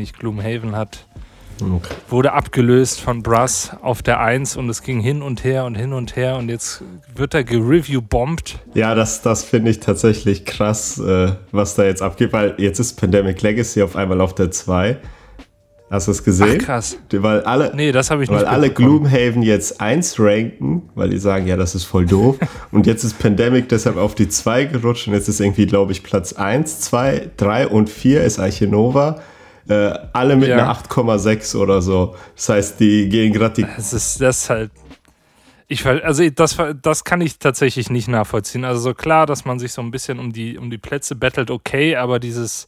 nicht, Gloomhaven hat Okay. Wurde abgelöst von Brass auf der 1 und es ging hin und her und hin und her und jetzt wird er gereview-bombt. Ja, das, das finde ich tatsächlich krass, äh, was da jetzt abgeht, weil jetzt ist Pandemic Legacy auf einmal auf der 2. Hast du es gesehen? Ach, krass. Weil alle, nee, das habe ich nicht Weil alle Gloomhaven jetzt 1 ranken, weil die sagen, ja, das ist voll doof. und jetzt ist Pandemic deshalb auf die 2 gerutscht und jetzt ist irgendwie, glaube ich, Platz 1, 2, 3 und 4 ist Archinova. Äh, alle mit ja. einer 8,6 oder so. Das heißt, die gehen gerade die. Das ist das halt. Ich, also das, das kann ich tatsächlich nicht nachvollziehen. Also so klar, dass man sich so ein bisschen um die, um die Plätze bettelt, okay, aber dieses,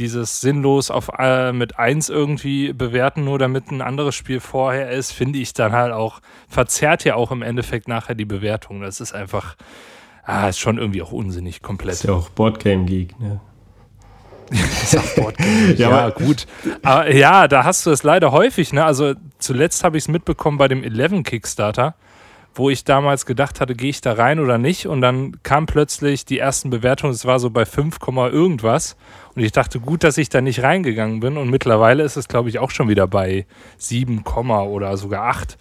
dieses sinnlos auf äh, mit 1 irgendwie bewerten, nur damit ein anderes Spiel vorher ist, finde ich dann halt auch, verzerrt ja auch im Endeffekt nachher die Bewertung. Das ist einfach, ah, ist schon irgendwie auch unsinnig komplett. Das ist ja auch Boardgame Geek, ne? ja, ja gut. Aber ja, da hast du es leider häufig. Ne? Also zuletzt habe ich es mitbekommen bei dem 11 Kickstarter, wo ich damals gedacht hatte, gehe ich da rein oder nicht. Und dann kam plötzlich die ersten Bewertungen, es war so bei 5, irgendwas. Und ich dachte, gut, dass ich da nicht reingegangen bin. Und mittlerweile ist es, glaube ich, auch schon wieder bei 7, oder sogar 8.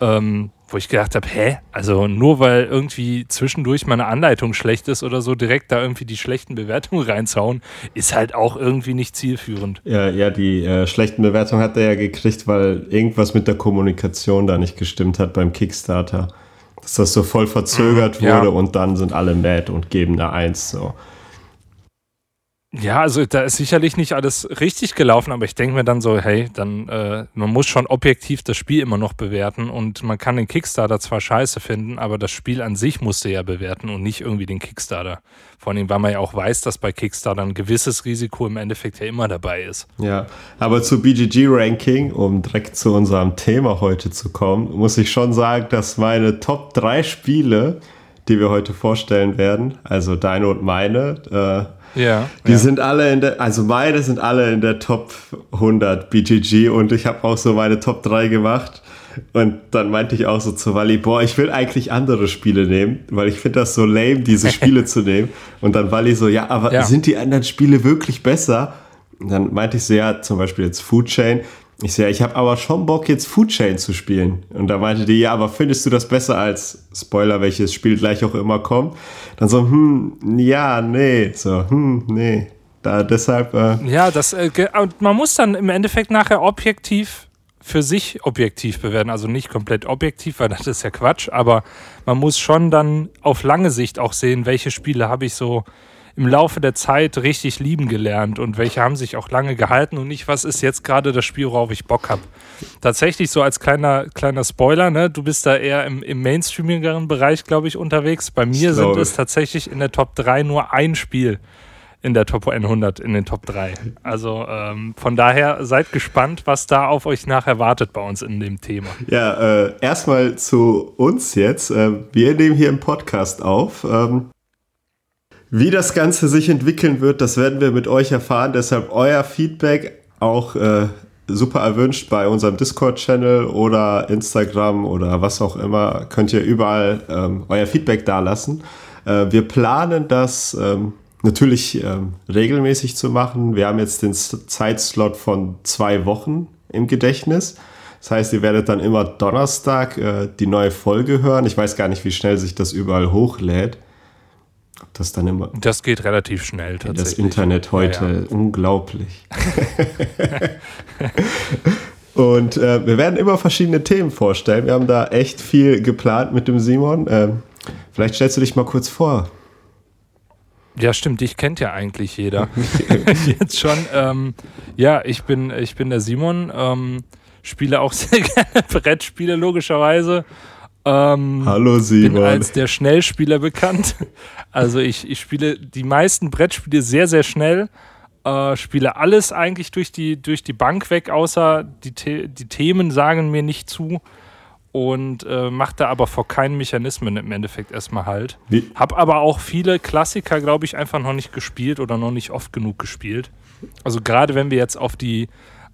Ähm, wo ich gedacht habe, hä? Also nur weil irgendwie zwischendurch meine Anleitung schlecht ist oder so, direkt da irgendwie die schlechten Bewertungen reinzauen, ist halt auch irgendwie nicht zielführend. Ja, ja, die äh, schlechten Bewertungen hat er ja gekriegt, weil irgendwas mit der Kommunikation da nicht gestimmt hat beim Kickstarter. Dass das so voll verzögert mhm, wurde ja. und dann sind alle mad und geben da eins so. Ja, also da ist sicherlich nicht alles richtig gelaufen, aber ich denke mir dann so, hey, dann äh, man muss schon objektiv das Spiel immer noch bewerten und man kann den Kickstarter zwar scheiße finden, aber das Spiel an sich musste ja bewerten und nicht irgendwie den Kickstarter. Vor allem, weil man ja auch weiß, dass bei Kickstarter ein gewisses Risiko im Endeffekt ja immer dabei ist. Ja, aber zu BGG-Ranking, um direkt zu unserem Thema heute zu kommen, muss ich schon sagen, dass meine Top 3 Spiele, die wir heute vorstellen werden, also deine und meine, äh, ja. Die ja. sind alle in der, also meine sind alle in der Top 100 BGG und ich habe auch so meine Top 3 gemacht. Und dann meinte ich auch so zu Wally, boah, ich will eigentlich andere Spiele nehmen, weil ich finde das so lame, diese Spiele zu nehmen. Und dann Wally so, ja, aber ja. sind die anderen Spiele wirklich besser? Und dann meinte ich so, ja, zum Beispiel jetzt Food Chain. Ich sehe, ich habe aber schon Bock, jetzt Food Chain zu spielen. Und da meinte die, ja, aber findest du das besser als Spoiler, welches Spiel gleich auch immer kommt? Dann so, hm, ja, nee, so, hm, nee. Da deshalb. Äh ja, das, äh, man muss dann im Endeffekt nachher objektiv für sich objektiv bewerten. Also nicht komplett objektiv, weil das ist ja Quatsch, aber man muss schon dann auf lange Sicht auch sehen, welche Spiele habe ich so im Laufe der Zeit richtig lieben gelernt und welche haben sich auch lange gehalten und nicht, was ist jetzt gerade das Spiel, worauf ich Bock habe. Tatsächlich so als kleiner, kleiner Spoiler, ne, du bist da eher im, im mainstreamigeren Bereich, glaube ich, unterwegs. Bei mir sind es tatsächlich in der Top 3 nur ein Spiel in der Top 100, in den Top 3. Also ähm, von daher seid gespannt, was da auf euch nachher wartet bei uns in dem Thema. Ja, äh, erstmal zu uns jetzt. Äh, wir nehmen hier im Podcast auf. Ähm, wie das Ganze sich entwickeln wird, das werden wir mit euch erfahren. Deshalb euer Feedback auch äh, super erwünscht bei unserem Discord-Channel oder Instagram oder was auch immer. Könnt ihr überall ähm, euer Feedback dalassen. Äh, wir planen das ähm, natürlich ähm, regelmäßig zu machen. Wir haben jetzt den Zeitslot von zwei Wochen im Gedächtnis. Das heißt, ihr werdet dann immer Donnerstag äh, die neue Folge hören. Ich weiß gar nicht, wie schnell sich das überall hochlädt das dann immer. Das geht relativ schnell tatsächlich. Das Internet heute, ja, ja. unglaublich. Und äh, wir werden immer verschiedene Themen vorstellen. Wir haben da echt viel geplant mit dem Simon. Ähm, vielleicht stellst du dich mal kurz vor. Ja, stimmt, dich kennt ja eigentlich jeder. Jetzt schon. Ähm, ja, ich bin, ich bin der Simon, ähm, spiele auch sehr gerne Brettspiele, logischerweise. Ähm, Hallo Simon. Bin als der Schnellspieler bekannt. Also ich, ich spiele die meisten Brettspiele sehr, sehr schnell. Äh, spiele alles eigentlich durch die, durch die Bank weg, außer die, The die Themen sagen mir nicht zu. Und äh, mache da aber vor keinen Mechanismen im Endeffekt erstmal halt. Wie? Hab aber auch viele Klassiker, glaube ich, einfach noch nicht gespielt oder noch nicht oft genug gespielt. Also gerade wenn wir jetzt auf die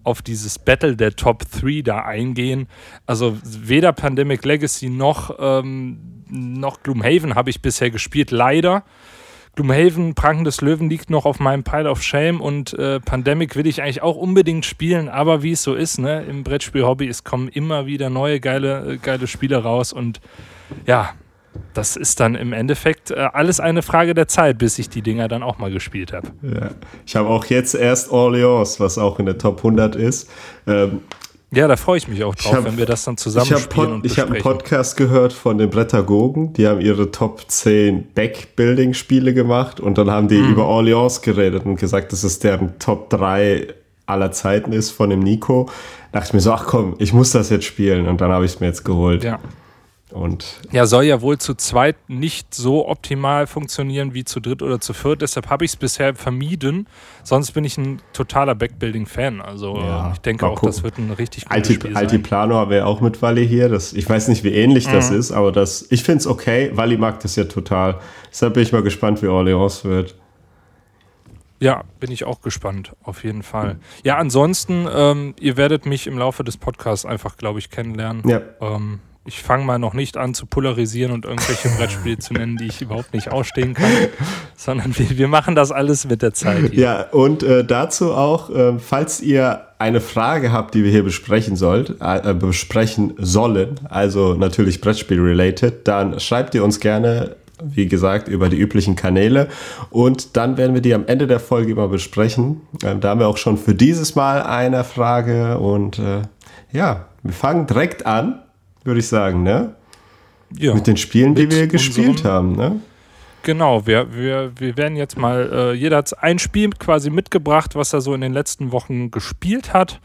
auf dieses Battle der Top 3 da eingehen. Also weder Pandemic Legacy noch, ähm, noch Gloomhaven habe ich bisher gespielt, leider. Gloomhaven, Pranken des Löwen liegt noch auf meinem Pile of Shame und äh, Pandemic will ich eigentlich auch unbedingt spielen, aber wie es so ist, ne, im Brettspiel-Hobby, es kommen immer wieder neue geile, äh, geile Spiele raus und ja, das ist dann im Endeffekt äh, alles eine Frage der Zeit, bis ich die Dinger dann auch mal gespielt habe. Ja. Ich habe auch jetzt erst Orleans, was auch in der Top 100 ist. Ähm, ja, da freue ich mich auch drauf, hab, wenn wir das dann zusammen ich spielen und Ich habe einen Podcast gehört von den Brettagogen, die haben ihre Top 10 Backbuilding-Spiele gemacht und dann haben die mhm. über Orleans geredet und gesagt, dass es deren Top 3 aller Zeiten ist von dem Nico. Da dachte ich mir so, ach komm, ich muss das jetzt spielen und dann habe ich es mir jetzt geholt. Ja. Und ja, soll ja wohl zu zweit nicht so optimal funktionieren wie zu dritt oder zu viert. Deshalb habe ich es bisher vermieden. Sonst bin ich ein totaler Backbuilding-Fan. Also ja, ich denke auch, gucken. das wird ein richtig gutes Alti, Spiel. Altiplano haben wir auch mit Wally hier. Das, ich weiß nicht, wie ähnlich mhm. das ist, aber das, ich finde es okay. Wally mag das ja total. Deshalb bin ich mal gespannt, wie Orleans wird. Ja, bin ich auch gespannt, auf jeden Fall. Ja, ansonsten, ähm, ihr werdet mich im Laufe des Podcasts einfach, glaube ich, kennenlernen. Ja. Ähm, ich fange mal noch nicht an zu polarisieren und irgendwelche Brettspiele zu nennen, die ich überhaupt nicht ausstehen kann, sondern wir, wir machen das alles mit der Zeit. Hier. Ja, und äh, dazu auch, äh, falls ihr eine Frage habt, die wir hier besprechen sollt, äh, besprechen sollen, also natürlich Brettspiel-related, dann schreibt ihr uns gerne wie gesagt, über die üblichen Kanäle. Und dann werden wir die am Ende der Folge immer besprechen. Ähm, da haben wir auch schon für dieses Mal eine Frage. Und äh, ja, wir fangen direkt an würde ich sagen, ne? Ja. Mit den Spielen, die wir gespielt haben, ne? Genau, wir, wir, wir werden jetzt mal, äh, jeder hat ein Spiel quasi mitgebracht, was er so in den letzten Wochen gespielt hat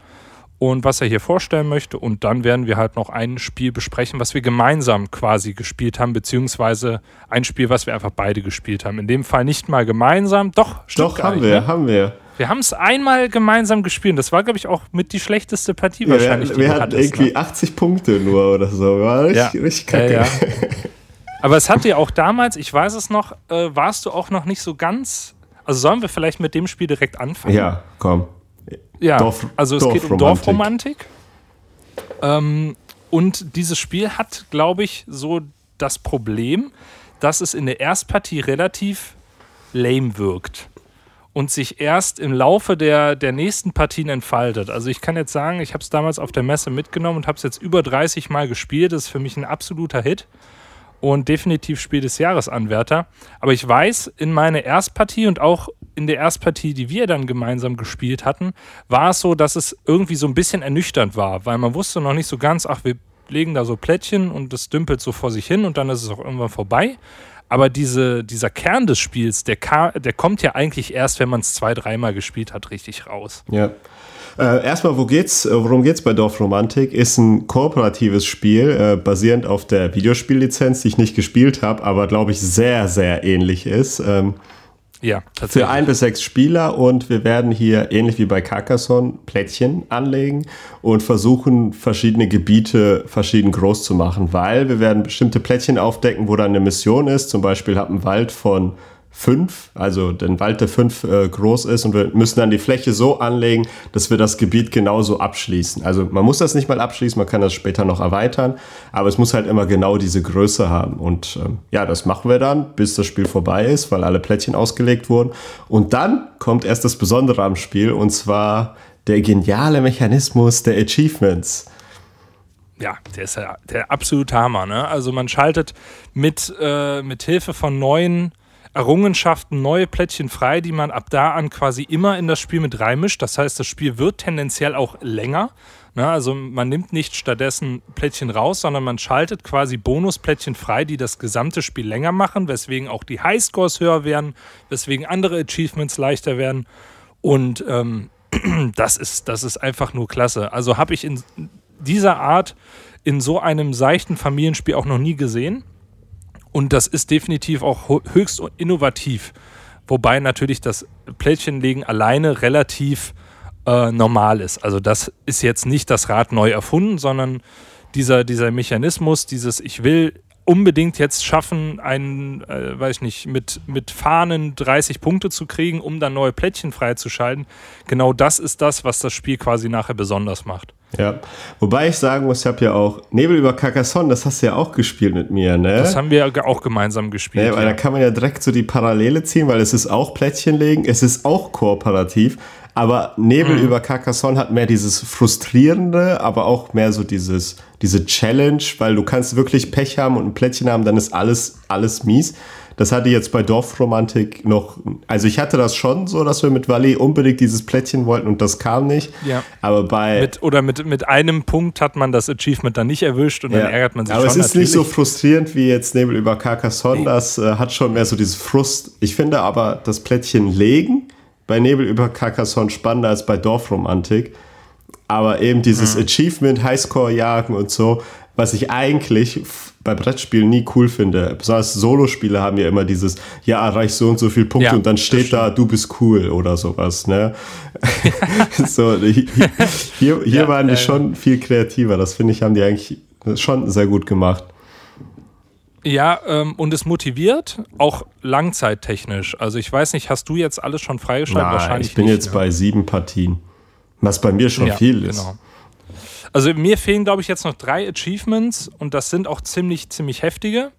und was er hier vorstellen möchte. Und dann werden wir halt noch ein Spiel besprechen, was wir gemeinsam quasi gespielt haben, beziehungsweise ein Spiel, was wir einfach beide gespielt haben. In dem Fall nicht mal gemeinsam, doch, Doch, haben nicht, wir, ne? haben wir. Wir haben es einmal gemeinsam gespielt. Das war, glaube ich, auch mit die schlechteste Partie ja, wahrscheinlich. Wir, wir hatten irgendwie ne? 80 Punkte nur oder so. War richtig, ja. richtig kacke. Ja, Aber es hat dir auch damals, ich weiß es noch, äh, warst du auch noch nicht so ganz. Also sollen wir vielleicht mit dem Spiel direkt anfangen? Ja, komm. Ja, Dorf, also es geht um Dorfromantik. Ähm, und dieses Spiel hat, glaube ich, so das Problem, dass es in der Erstpartie relativ lame wirkt und sich erst im Laufe der, der nächsten Partien entfaltet. Also ich kann jetzt sagen, ich habe es damals auf der Messe mitgenommen und habe es jetzt über 30 Mal gespielt. Das ist für mich ein absoluter Hit und definitiv Spiel des Jahres Anwärter. Aber ich weiß, in meiner Erstpartie und auch in der Erstpartie, die wir dann gemeinsam gespielt hatten, war es so, dass es irgendwie so ein bisschen ernüchternd war, weil man wusste noch nicht so ganz, ach, wir legen da so Plättchen und das dümpelt so vor sich hin und dann ist es auch irgendwann vorbei. Aber diese, dieser Kern des Spiels, der, der kommt ja eigentlich erst, wenn man es zwei, dreimal gespielt hat, richtig raus. Ja. Äh, erstmal, wo geht's, äh, worum geht's bei Dorfromantik? Ist ein kooperatives Spiel, äh, basierend auf der Videospiellizenz, die ich nicht gespielt habe, aber glaube ich sehr, sehr ähnlich ist. Ähm, ja, tatsächlich. Für ein bis sechs Spieler und wir werden hier ähnlich wie bei Carcassonne Plättchen anlegen und versuchen, verschiedene Gebiete verschieden groß zu machen, weil wir werden bestimmte Plättchen aufdecken, wo dann eine Mission ist. Zum Beispiel hat ein Wald von fünf, also den Wald, der fünf äh, groß ist und wir müssen dann die Fläche so anlegen, dass wir das Gebiet genauso abschließen. Also man muss das nicht mal abschließen, man kann das später noch erweitern, aber es muss halt immer genau diese Größe haben. Und ähm, ja, das machen wir dann, bis das Spiel vorbei ist, weil alle Plättchen ausgelegt wurden. Und dann kommt erst das Besondere am Spiel und zwar der geniale Mechanismus der Achievements ja, der ist ja der absolute Hammer. Ne? Also man schaltet mit, äh, mit Hilfe von neuen Errungenschaften, neue Plättchen frei, die man ab da an quasi immer in das Spiel mit reinmischt. Das heißt, das Spiel wird tendenziell auch länger. Ne? Also man nimmt nicht stattdessen Plättchen raus, sondern man schaltet quasi Bonusplättchen frei, die das gesamte Spiel länger machen, weswegen auch die Highscores höher werden, weswegen andere Achievements leichter werden. Und ähm, das, ist, das ist einfach nur klasse. Also habe ich in dieser Art in so einem seichten Familienspiel auch noch nie gesehen. Und das ist definitiv auch höchst innovativ. Wobei natürlich das Plättchenlegen alleine relativ äh, normal ist. Also das ist jetzt nicht das Rad neu erfunden, sondern dieser, dieser Mechanismus, dieses Ich will unbedingt jetzt schaffen, einen, äh, weiß ich nicht, mit, mit Fahnen 30 Punkte zu kriegen, um dann neue Plättchen freizuschalten. Genau das ist das, was das Spiel quasi nachher besonders macht. Ja, wobei ich sagen muss, ich habe ja auch Nebel über Carcassonne, das hast du ja auch gespielt mit mir, ne? Das haben wir auch gemeinsam gespielt. Ja, weil ja. da kann man ja direkt so die Parallele ziehen, weil es ist auch Plättchen legen, es ist auch kooperativ, aber Nebel mhm. über Carcassonne hat mehr dieses frustrierende, aber auch mehr so dieses diese Challenge, weil du kannst wirklich Pech haben und ein Plättchen haben, dann ist alles alles mies. Das hatte ich jetzt bei Dorfromantik noch. Also ich hatte das schon so, dass wir mit Wally unbedingt dieses Plättchen wollten und das kam nicht. Ja. Aber bei. Mit, oder mit, mit einem Punkt hat man das Achievement dann nicht erwischt und ja. dann ärgert man sich Aber schon. es ist natürlich. nicht so frustrierend wie jetzt Nebel über Carcassonne. Nee. Das äh, hat schon mehr so dieses Frust. Ich finde aber das Plättchen legen bei Nebel über Carcassonne spannender als bei Dorfromantik. Aber eben dieses mhm. Achievement, Highscore jagen und so, was ich eigentlich bei Brettspielen nie cool finde. Besonders Solospiele haben ja immer dieses, ja, erreich so und so viele Punkte ja, und dann steht da, du bist cool oder sowas, ne? so, hier hier ja, waren die äh, schon viel kreativer. Das finde ich, haben die eigentlich schon sehr gut gemacht. Ja, ähm, und es motiviert auch langzeittechnisch. Also ich weiß nicht, hast du jetzt alles schon freigeschaltet? Nein, Wahrscheinlich ich bin nicht, jetzt ne? bei sieben Partien. Was bei mir schon ja, viel ist. Genau. Also mir fehlen, glaube ich, jetzt noch drei Achievements und das sind auch ziemlich, ziemlich heftige.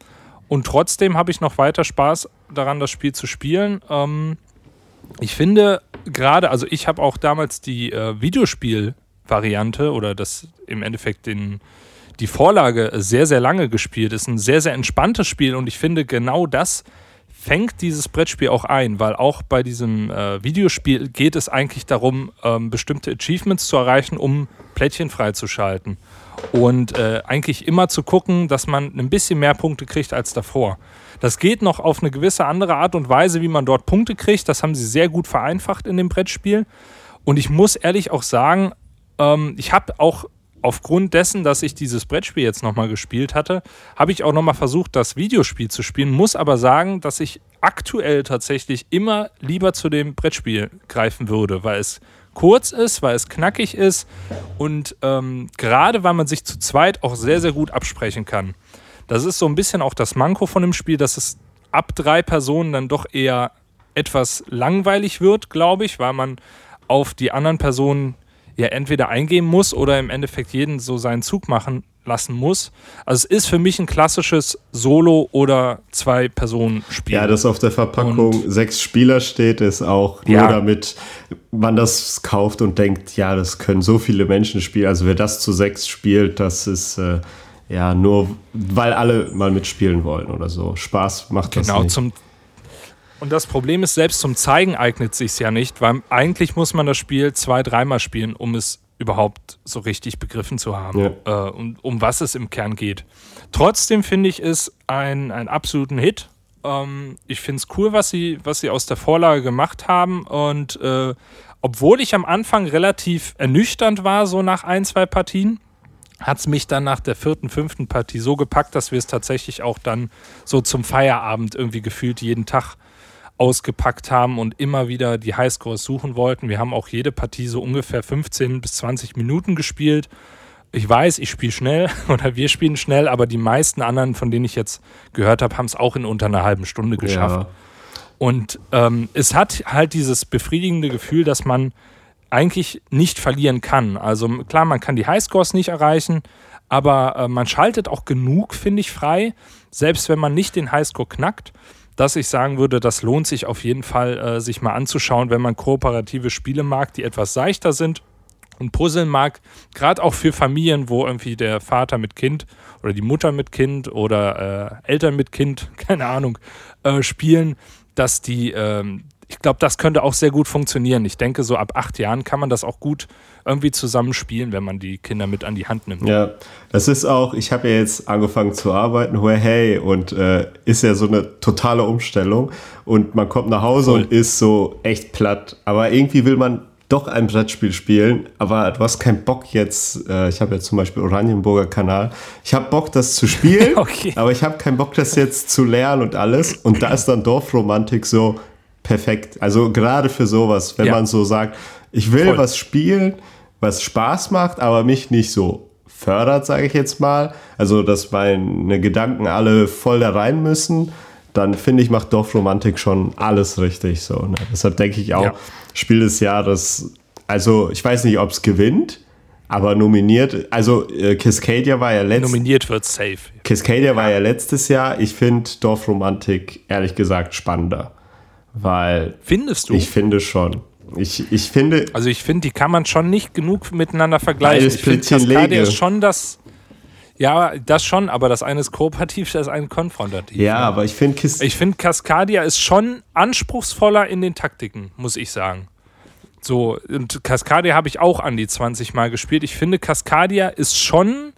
Und trotzdem habe ich noch weiter Spaß daran, das Spiel zu spielen. Ähm, ich finde gerade, also ich habe auch damals die äh, Videospiel-Variante oder das im Endeffekt den, die Vorlage sehr, sehr lange gespielt. Ist ein sehr, sehr entspanntes Spiel und ich finde genau das fängt dieses Brettspiel auch ein, weil auch bei diesem äh, Videospiel geht es eigentlich darum, ähm, bestimmte Achievements zu erreichen, um Plättchen freizuschalten. Und äh, eigentlich immer zu gucken, dass man ein bisschen mehr Punkte kriegt als davor. Das geht noch auf eine gewisse andere Art und Weise, wie man dort Punkte kriegt. Das haben sie sehr gut vereinfacht in dem Brettspiel. Und ich muss ehrlich auch sagen, ähm, ich habe auch aufgrund dessen, dass ich dieses Brettspiel jetzt nochmal gespielt hatte, habe ich auch nochmal versucht, das Videospiel zu spielen. Muss aber sagen, dass ich aktuell tatsächlich immer lieber zu dem Brettspiel greifen würde, weil es kurz ist, weil es knackig ist und ähm, gerade weil man sich zu zweit auch sehr, sehr gut absprechen kann. Das ist so ein bisschen auch das Manko von dem Spiel, dass es ab drei Personen dann doch eher etwas langweilig wird, glaube ich, weil man auf die anderen Personen ja entweder eingehen muss oder im Endeffekt jeden so seinen Zug machen lassen muss. Also es ist für mich ein klassisches Solo- oder Zwei-Personen-Spiel. Ja, dass auf der Verpackung und sechs Spieler steht, ist auch nur ja. damit man das kauft und denkt, ja, das können so viele Menschen spielen. Also wer das zu sechs spielt, das ist äh, ja nur, weil alle mal mitspielen wollen oder so. Spaß macht das genau, nicht. Genau, zum und das Problem ist, selbst zum Zeigen eignet sich ja nicht, weil eigentlich muss man das Spiel zwei, dreimal spielen, um es überhaupt so richtig begriffen zu haben, ja. äh, um, um was es im Kern geht. Trotzdem finde ich es ein, einen absoluten Hit. Ähm, ich finde es cool, was sie, was sie aus der Vorlage gemacht haben. Und äh, obwohl ich am Anfang relativ ernüchternd war, so nach ein, zwei Partien, hat es mich dann nach der vierten, fünften Partie so gepackt, dass wir es tatsächlich auch dann so zum Feierabend irgendwie gefühlt jeden Tag ausgepackt haben und immer wieder die Highscores suchen wollten. Wir haben auch jede Partie so ungefähr 15 bis 20 Minuten gespielt. Ich weiß, ich spiele schnell oder wir spielen schnell, aber die meisten anderen, von denen ich jetzt gehört habe, haben es auch in unter einer halben Stunde geschafft. Ja. Und ähm, es hat halt dieses befriedigende Gefühl, dass man eigentlich nicht verlieren kann. Also klar, man kann die Highscores nicht erreichen, aber äh, man schaltet auch genug, finde ich, frei, selbst wenn man nicht den Highscore knackt dass ich sagen würde, das lohnt sich auf jeden Fall, äh, sich mal anzuschauen, wenn man kooperative Spiele mag, die etwas seichter sind und puzzeln mag. Gerade auch für Familien, wo irgendwie der Vater mit Kind oder die Mutter mit Kind oder äh, Eltern mit Kind, keine Ahnung, äh, spielen, dass die, ähm, ich glaube, das könnte auch sehr gut funktionieren. Ich denke, so ab acht Jahren kann man das auch gut irgendwie zusammen spielen, wenn man die Kinder mit an die Hand nimmt. Ja, das ist auch, ich habe ja jetzt angefangen zu arbeiten, hey, und äh, ist ja so eine totale Umstellung. Und man kommt nach Hause Voll. und ist so echt platt. Aber irgendwie will man doch ein Brettspiel spielen, aber du hast keinen Bock jetzt, äh, ich habe jetzt zum Beispiel Oranienburger Kanal, ich habe Bock, das zu spielen, okay. aber ich habe keinen Bock, das jetzt zu lernen und alles. Und da ist dann Dorfromantik so, perfekt. Also gerade für sowas, wenn ja. man so sagt, ich will Voll. was spielen, was Spaß macht, aber mich nicht so fördert, sage ich jetzt mal. Also, dass meine Gedanken alle voll da rein müssen, dann finde ich, macht Dorfromantik schon alles richtig. So, ne? Deshalb denke ich auch, ja. Spiel des Jahres, also ich weiß nicht, ob es gewinnt, Aber nominiert, also äh, Cascadia war ja letztes Nominiert wird safe. Cascadia ja. war ja letztes Jahr. Ich finde Dorfromantik ehrlich gesagt spannender. Weil. Findest du? Ich finde schon. Ich, ich finde. Also ich finde, die kann man schon nicht genug miteinander vergleichen. Ich finde, Cascadia ist schon das. Ja, das schon, aber das eine ist kooperativ, das eine konfrontativ. Ja, aber ich finde Ich finde, Cascadia ist schon anspruchsvoller in den Taktiken, muss ich sagen. So, und Cascadia habe ich auch an die 20 Mal gespielt. Ich finde, Cascadia ist schon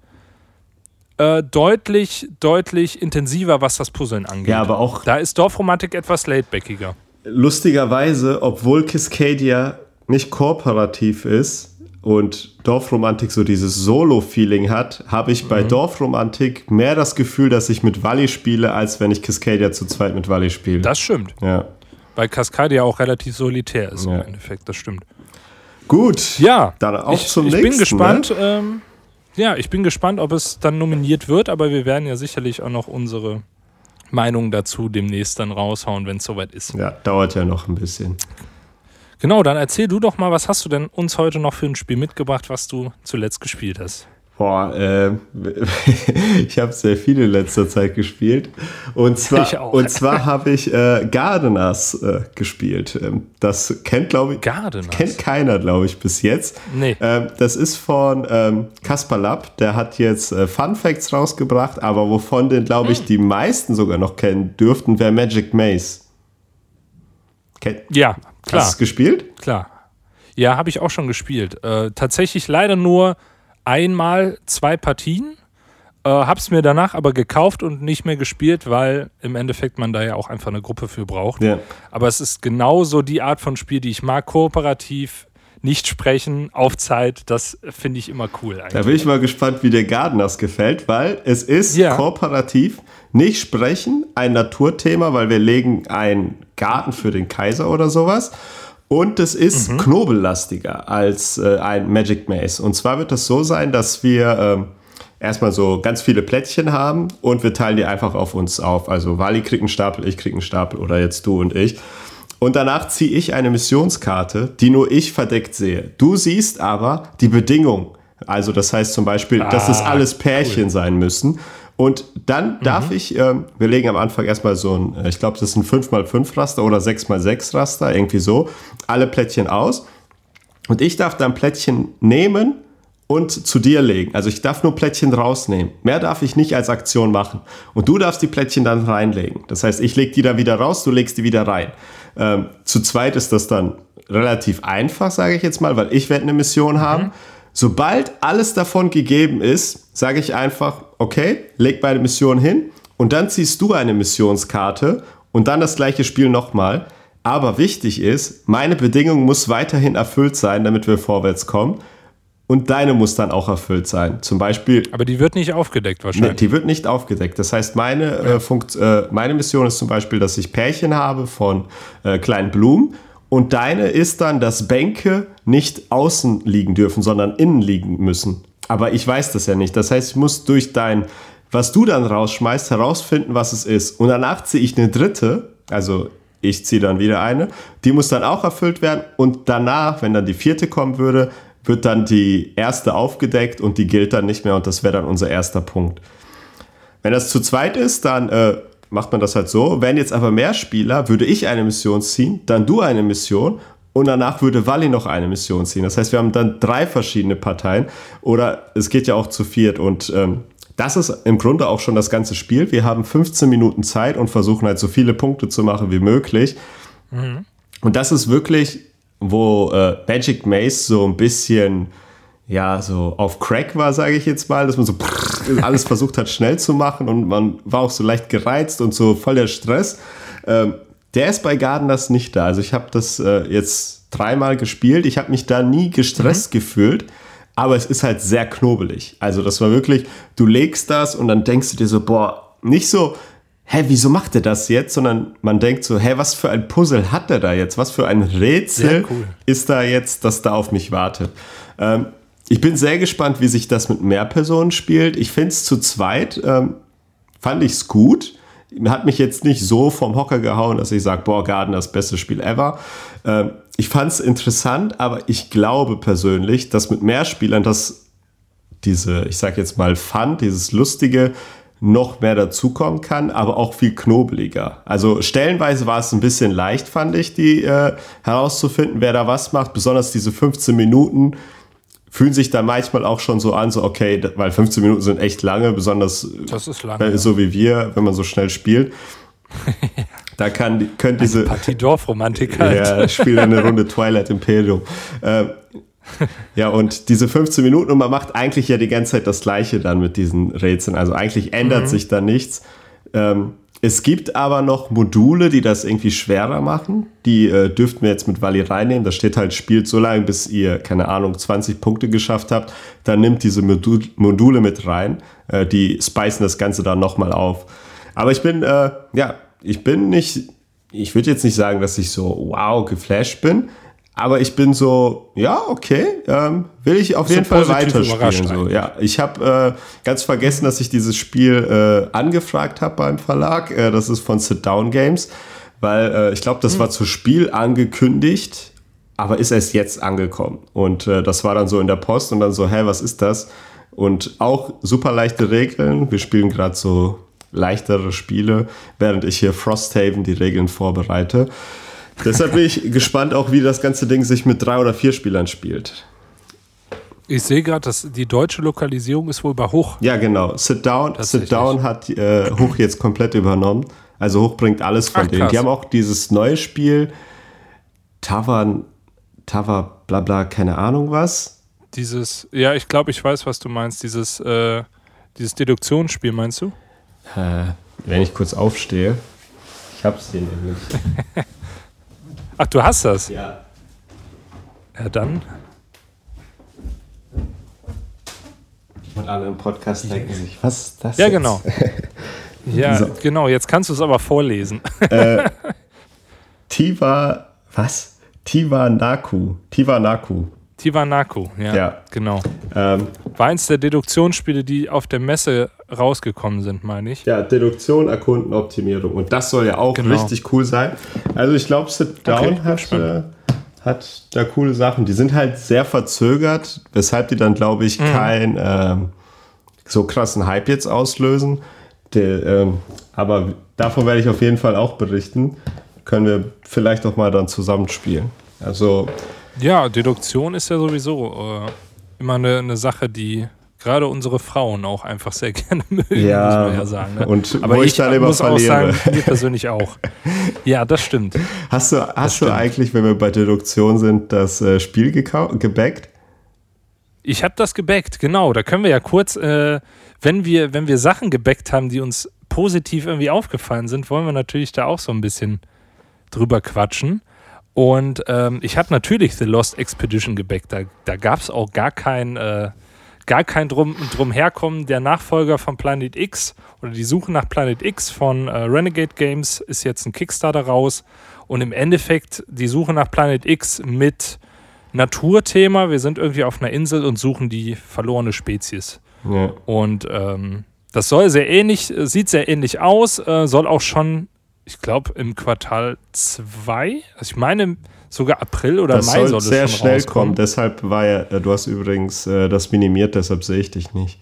äh, deutlich, deutlich intensiver, was das Puzzeln angeht. Ja, aber auch. Da ist Dorfromantik etwas latebackiger. Lustigerweise, obwohl Cascadia nicht kooperativ ist und Dorfromantik so dieses Solo-Feeling hat, habe ich bei mhm. Dorfromantik mehr das Gefühl, dass ich mit Wally spiele, als wenn ich Cascadia zu zweit mit Wally spiele. Das stimmt. Ja. Weil Cascadia auch relativ solitär ist ja. im Endeffekt, das stimmt. Gut. Ja. Dann auch ich, zum ich nächsten. Ich bin gespannt. Ne? Ähm, ja, ich bin gespannt, ob es dann nominiert wird, aber wir werden ja sicherlich auch noch unsere Meinung dazu demnächst dann raushauen, wenn es soweit ist. Ja, dauert ja noch ein bisschen. Genau, dann erzähl du doch mal, was hast du denn uns heute noch für ein Spiel mitgebracht, was du zuletzt gespielt hast? Boah, äh, ich habe sehr viele in letzter Zeit gespielt. Und zwar, und zwar habe ich äh, Gardeners äh, gespielt. Ähm, das kennt, glaube ich, Gardeners. kennt keiner, glaube ich, bis jetzt. Nee. Ähm, das ist von ähm, Kaspar Lapp. Der hat jetzt äh, Fun Facts rausgebracht, aber wovon den, glaube ich, hm. die meisten sogar noch kennen dürften, wäre Magic Maze. Kennt, ja, klar. Hast du es gespielt? Klar. Ja, habe ich auch schon gespielt. Äh, tatsächlich leider nur einmal zwei Partien. Äh, hab's mir danach aber gekauft und nicht mehr gespielt, weil im Endeffekt man da ja auch einfach eine Gruppe für braucht. Ja. Aber es ist genauso die Art von Spiel, die ich mag, kooperativ, nicht sprechen, auf Zeit, das finde ich immer cool eigentlich. Da bin ich mal gespannt, wie der Gardeners gefällt, weil es ist ja. kooperativ, nicht sprechen, ein Naturthema, weil wir legen einen Garten für den Kaiser oder sowas. Und es ist mhm. knobellastiger als äh, ein Magic Maze. Und zwar wird das so sein, dass wir ähm, erstmal so ganz viele Plättchen haben und wir teilen die einfach auf uns auf. Also Wally kriegt einen Stapel, ich krieg einen Stapel oder jetzt du und ich. Und danach ziehe ich eine Missionskarte, die nur ich verdeckt sehe. Du siehst aber die Bedingung. Also das heißt zum Beispiel, ah, dass es ah, alles Pärchen cool. sein müssen. Und dann darf mhm. ich, äh, wir legen am Anfang erstmal so ein, äh, ich glaube, das ist ein 5x5 Raster oder 6x6 Raster, irgendwie so, alle Plättchen aus. Und ich darf dann Plättchen nehmen und zu dir legen. Also ich darf nur Plättchen rausnehmen. Mehr darf ich nicht als Aktion machen. Und du darfst die Plättchen dann reinlegen. Das heißt, ich lege die dann wieder raus, du legst die wieder rein. Ähm, zu zweit ist das dann relativ einfach, sage ich jetzt mal, weil ich werde eine Mission haben. Mhm. Sobald alles davon gegeben ist, sage ich einfach, okay, leg beide Missionen hin und dann ziehst du eine Missionskarte und dann das gleiche Spiel nochmal. Aber wichtig ist, meine Bedingung muss weiterhin erfüllt sein, damit wir vorwärts kommen. Und deine muss dann auch erfüllt sein. Zum Beispiel. Aber die wird nicht aufgedeckt wahrscheinlich. Nee, die wird nicht aufgedeckt. Das heißt, meine, ja. äh, äh, meine Mission ist zum Beispiel, dass ich Pärchen habe von äh, kleinen Blumen und deine ist dann, dass Bänke nicht außen liegen dürfen, sondern innen liegen müssen. Aber ich weiß das ja nicht. Das heißt, ich muss durch dein, was du dann rausschmeißt, herausfinden, was es ist. Und danach ziehe ich eine dritte, also ich ziehe dann wieder eine, die muss dann auch erfüllt werden. Und danach, wenn dann die vierte kommen würde, wird dann die erste aufgedeckt und die gilt dann nicht mehr und das wäre dann unser erster Punkt. Wenn das zu zweit ist, dann äh, macht man das halt so. Wenn jetzt aber mehr Spieler, würde ich eine Mission ziehen, dann du eine Mission und danach würde Wally noch eine Mission ziehen. Das heißt, wir haben dann drei verschiedene Parteien oder es geht ja auch zu viert und ähm, das ist im Grunde auch schon das ganze Spiel. Wir haben 15 Minuten Zeit und versuchen halt so viele Punkte zu machen wie möglich. Mhm. Und das ist wirklich, wo äh, Magic Maze so ein bisschen ja, so auf Crack war, sage ich jetzt mal, dass man so alles versucht hat, schnell zu machen und man war auch so leicht gereizt und so voll der Stress. Ähm, der ist bei Gardeners nicht da. Also ich habe das äh, jetzt dreimal gespielt. Ich habe mich da nie gestresst mhm. gefühlt, aber es ist halt sehr knobelig. Also das war wirklich, du legst das und dann denkst du dir so, boah, nicht so, hä, wieso macht er das jetzt? Sondern man denkt so, hä, was für ein Puzzle hat er da jetzt? Was für ein Rätsel cool. ist da jetzt, das da auf mich wartet? Ähm, ich bin sehr gespannt, wie sich das mit mehr Personen spielt. Ich finde es zu zweit, ähm, fand ich es gut. Hat mich jetzt nicht so vom Hocker gehauen, dass ich sage, boah, Garden das beste Spiel ever. Ähm, ich fand es interessant, aber ich glaube persönlich, dass mit mehr Spielern das diese, ich sag jetzt mal, Fun, dieses Lustige noch mehr dazukommen kann, aber auch viel knobeliger. Also stellenweise war es ein bisschen leicht, fand ich, die äh, herauszufinden, wer da was macht. Besonders diese 15 Minuten fühlen sich dann manchmal auch schon so an, so okay, weil 15 Minuten sind echt lange, besonders lange, so wie wir, wenn man so schnell spielt. Da kann, können diese. Eine Partie Dorfromantik halt. Ja, spielt eine Runde Twilight Imperium. Äh, ja, und diese 15 Minuten und man macht eigentlich ja die ganze Zeit das Gleiche dann mit diesen Rätseln. Also eigentlich ändert mhm. sich da nichts. Ähm, es gibt aber noch Module, die das irgendwie schwerer machen. Die äh, dürften wir jetzt mit Wally reinnehmen. Da steht halt, spielt so lange, bis ihr, keine Ahnung, 20 Punkte geschafft habt. Dann nimmt diese Modul Module mit rein. Äh, die speisen das Ganze dann nochmal auf. Aber ich bin, äh, ja, ich bin nicht, ich würde jetzt nicht sagen, dass ich so wow geflasht bin. Aber ich bin so, ja, okay, ähm, will ich auf jeden Fall weiterspielen. So. Ja, ich habe äh, ganz vergessen, dass ich dieses Spiel äh, angefragt habe beim Verlag. Äh, das ist von Sit Down Games, weil äh, ich glaube, das mhm. war zu Spiel angekündigt, aber ist erst jetzt angekommen. Und äh, das war dann so in der Post und dann so, hä, was ist das? Und auch super leichte Regeln. Wir spielen gerade so leichtere Spiele, während ich hier Frosthaven die Regeln vorbereite. Deshalb bin ich gespannt auch, wie das ganze Ding sich mit drei oder vier Spielern spielt. Ich sehe gerade, dass die deutsche Lokalisierung ist wohl bei Hoch. Ja, genau. Sit Down, Sit Down hat äh, Hoch jetzt komplett übernommen. Also Hoch bringt alles von Ach, denen. Die haben auch dieses neue Spiel Tavern, Tava, bla bla, keine Ahnung was. Dieses, ja, ich glaube, ich weiß, was du meinst. Dieses, äh, dieses Deduktionsspiel, meinst du? Äh, wenn ich kurz aufstehe. Ich hab's hier nämlich. Ach, du hast das? Ja. Ja, dann. Und alle im Podcast denken sich, was ist das? Ja, jetzt? genau. ja, so. genau. Jetzt kannst du es aber vorlesen. Äh, Tiva, was? Tiva Naku. Tiva Naku. Tivanaku, ja, ja. genau. Ähm, War eins der Deduktionsspiele, die auf der Messe rausgekommen sind, meine ich. Ja, Deduktion, Erkunden, Optimierung. Und das soll ja auch genau. richtig cool sein. Also ich glaube, Sit Down okay, hat, äh, hat da coole Sachen. Die sind halt sehr verzögert, weshalb die dann, glaube ich, mhm. kein ähm, so krassen Hype jetzt auslösen. Der, ähm, aber davon werde ich auf jeden Fall auch berichten. Können wir vielleicht auch mal dann zusammenspielen. Also ja, Deduktion ist ja sowieso äh, immer eine, eine Sache, die gerade unsere Frauen auch einfach sehr gerne mögen, ja, muss man ja sagen. Ne? Und Aber ich, ich dann immer muss verliere. auch sagen, mir persönlich auch. Ja, das stimmt. Hast du, hast du eigentlich, wenn wir bei Deduktion sind, das äh, Spiel gebackt? Ich habe das gebackt, genau. Da können wir ja kurz, äh, wenn, wir, wenn wir Sachen gebackt haben, die uns positiv irgendwie aufgefallen sind, wollen wir natürlich da auch so ein bisschen drüber quatschen. Und ähm, ich habe natürlich The Lost Expedition gebackt. Da, da gab es auch gar kein, äh, gar kein drum, Drumherkommen. Der Nachfolger von Planet X oder die Suche nach Planet X von äh, Renegade Games ist jetzt ein Kickstarter raus. Und im Endeffekt die Suche nach Planet X mit Naturthema. Wir sind irgendwie auf einer Insel und suchen die verlorene Spezies. Ja. Und ähm, das soll sehr ähnlich, sieht sehr ähnlich aus, äh, soll auch schon ich glaube, im Quartal 2. Also ich meine, sogar April oder das Mai soll, es sehr schnell rauskommen. kommen. Deshalb war ja, äh, du hast übrigens äh, das minimiert, deshalb sehe ich dich nicht.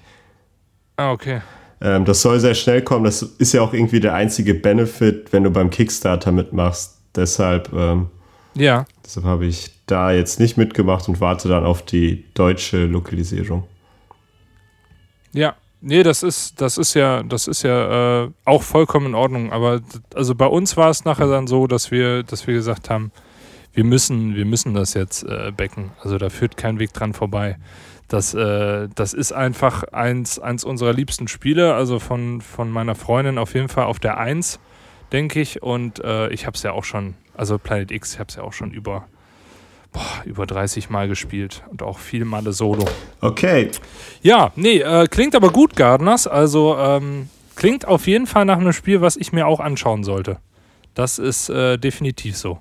Ah, okay. Ähm, das soll sehr schnell kommen. Das ist ja auch irgendwie der einzige Benefit, wenn du beim Kickstarter mitmachst. Deshalb, ähm, ja. deshalb habe ich da jetzt nicht mitgemacht und warte dann auf die deutsche Lokalisierung. Ja, Nee, das ist, das ist ja, das ist ja äh, auch vollkommen in Ordnung. Aber also bei uns war es nachher dann so, dass wir, dass wir gesagt haben, wir müssen, wir müssen das jetzt äh, backen. Also da führt kein Weg dran vorbei. Das, äh, das ist einfach eins, eins unserer liebsten Spiele, also von, von meiner Freundin auf jeden Fall auf der Eins, denke ich. Und äh, ich habe es ja auch schon, also Planet X, ich habe es ja auch schon über boah, über 30 Mal gespielt und auch viele Male Solo. Okay. Ja, nee, äh, klingt aber gut, Gardeners. Also ähm, klingt auf jeden Fall nach einem Spiel, was ich mir auch anschauen sollte. Das ist äh, definitiv so.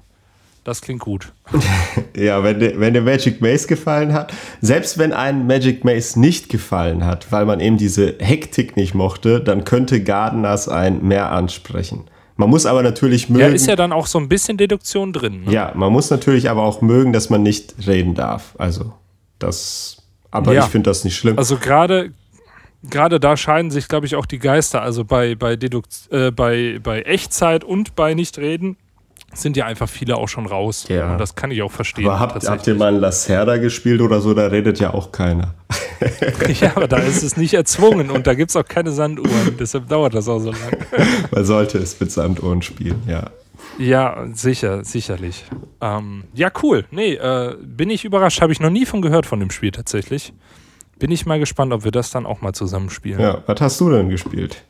Das klingt gut. ja, wenn wenn dir Magic Maze gefallen hat, selbst wenn ein Magic Maze nicht gefallen hat, weil man eben diese Hektik nicht mochte, dann könnte Gardeners ein mehr ansprechen. Man muss aber natürlich mögen. Ja, ist ja dann auch so ein bisschen Deduktion drin. Ne? Ja, man muss natürlich aber auch mögen, dass man nicht reden darf. Also, das Aber ja. ich finde das nicht schlimm. Also gerade gerade da scheiden sich, glaube ich, auch die Geister. Also bei, bei, Dedukt äh, bei, bei Echtzeit und bei Nichtreden sind ja einfach viele auch schon raus. Ja. Und das kann ich auch verstehen. Aber habt, habt ihr mal ein Lacerda gespielt oder so? Da redet ja auch keiner. ja, aber da ist es nicht erzwungen und da gibt es auch keine Sanduhren. Deshalb dauert das auch so lange. Man sollte es mit Sanduhren spielen, ja. Ja, sicher, sicherlich. Ähm, ja, cool. Nee, äh, bin ich überrascht. Habe ich noch nie von gehört von dem Spiel tatsächlich. Bin ich mal gespannt, ob wir das dann auch mal zusammenspielen. Ja, was hast du denn gespielt?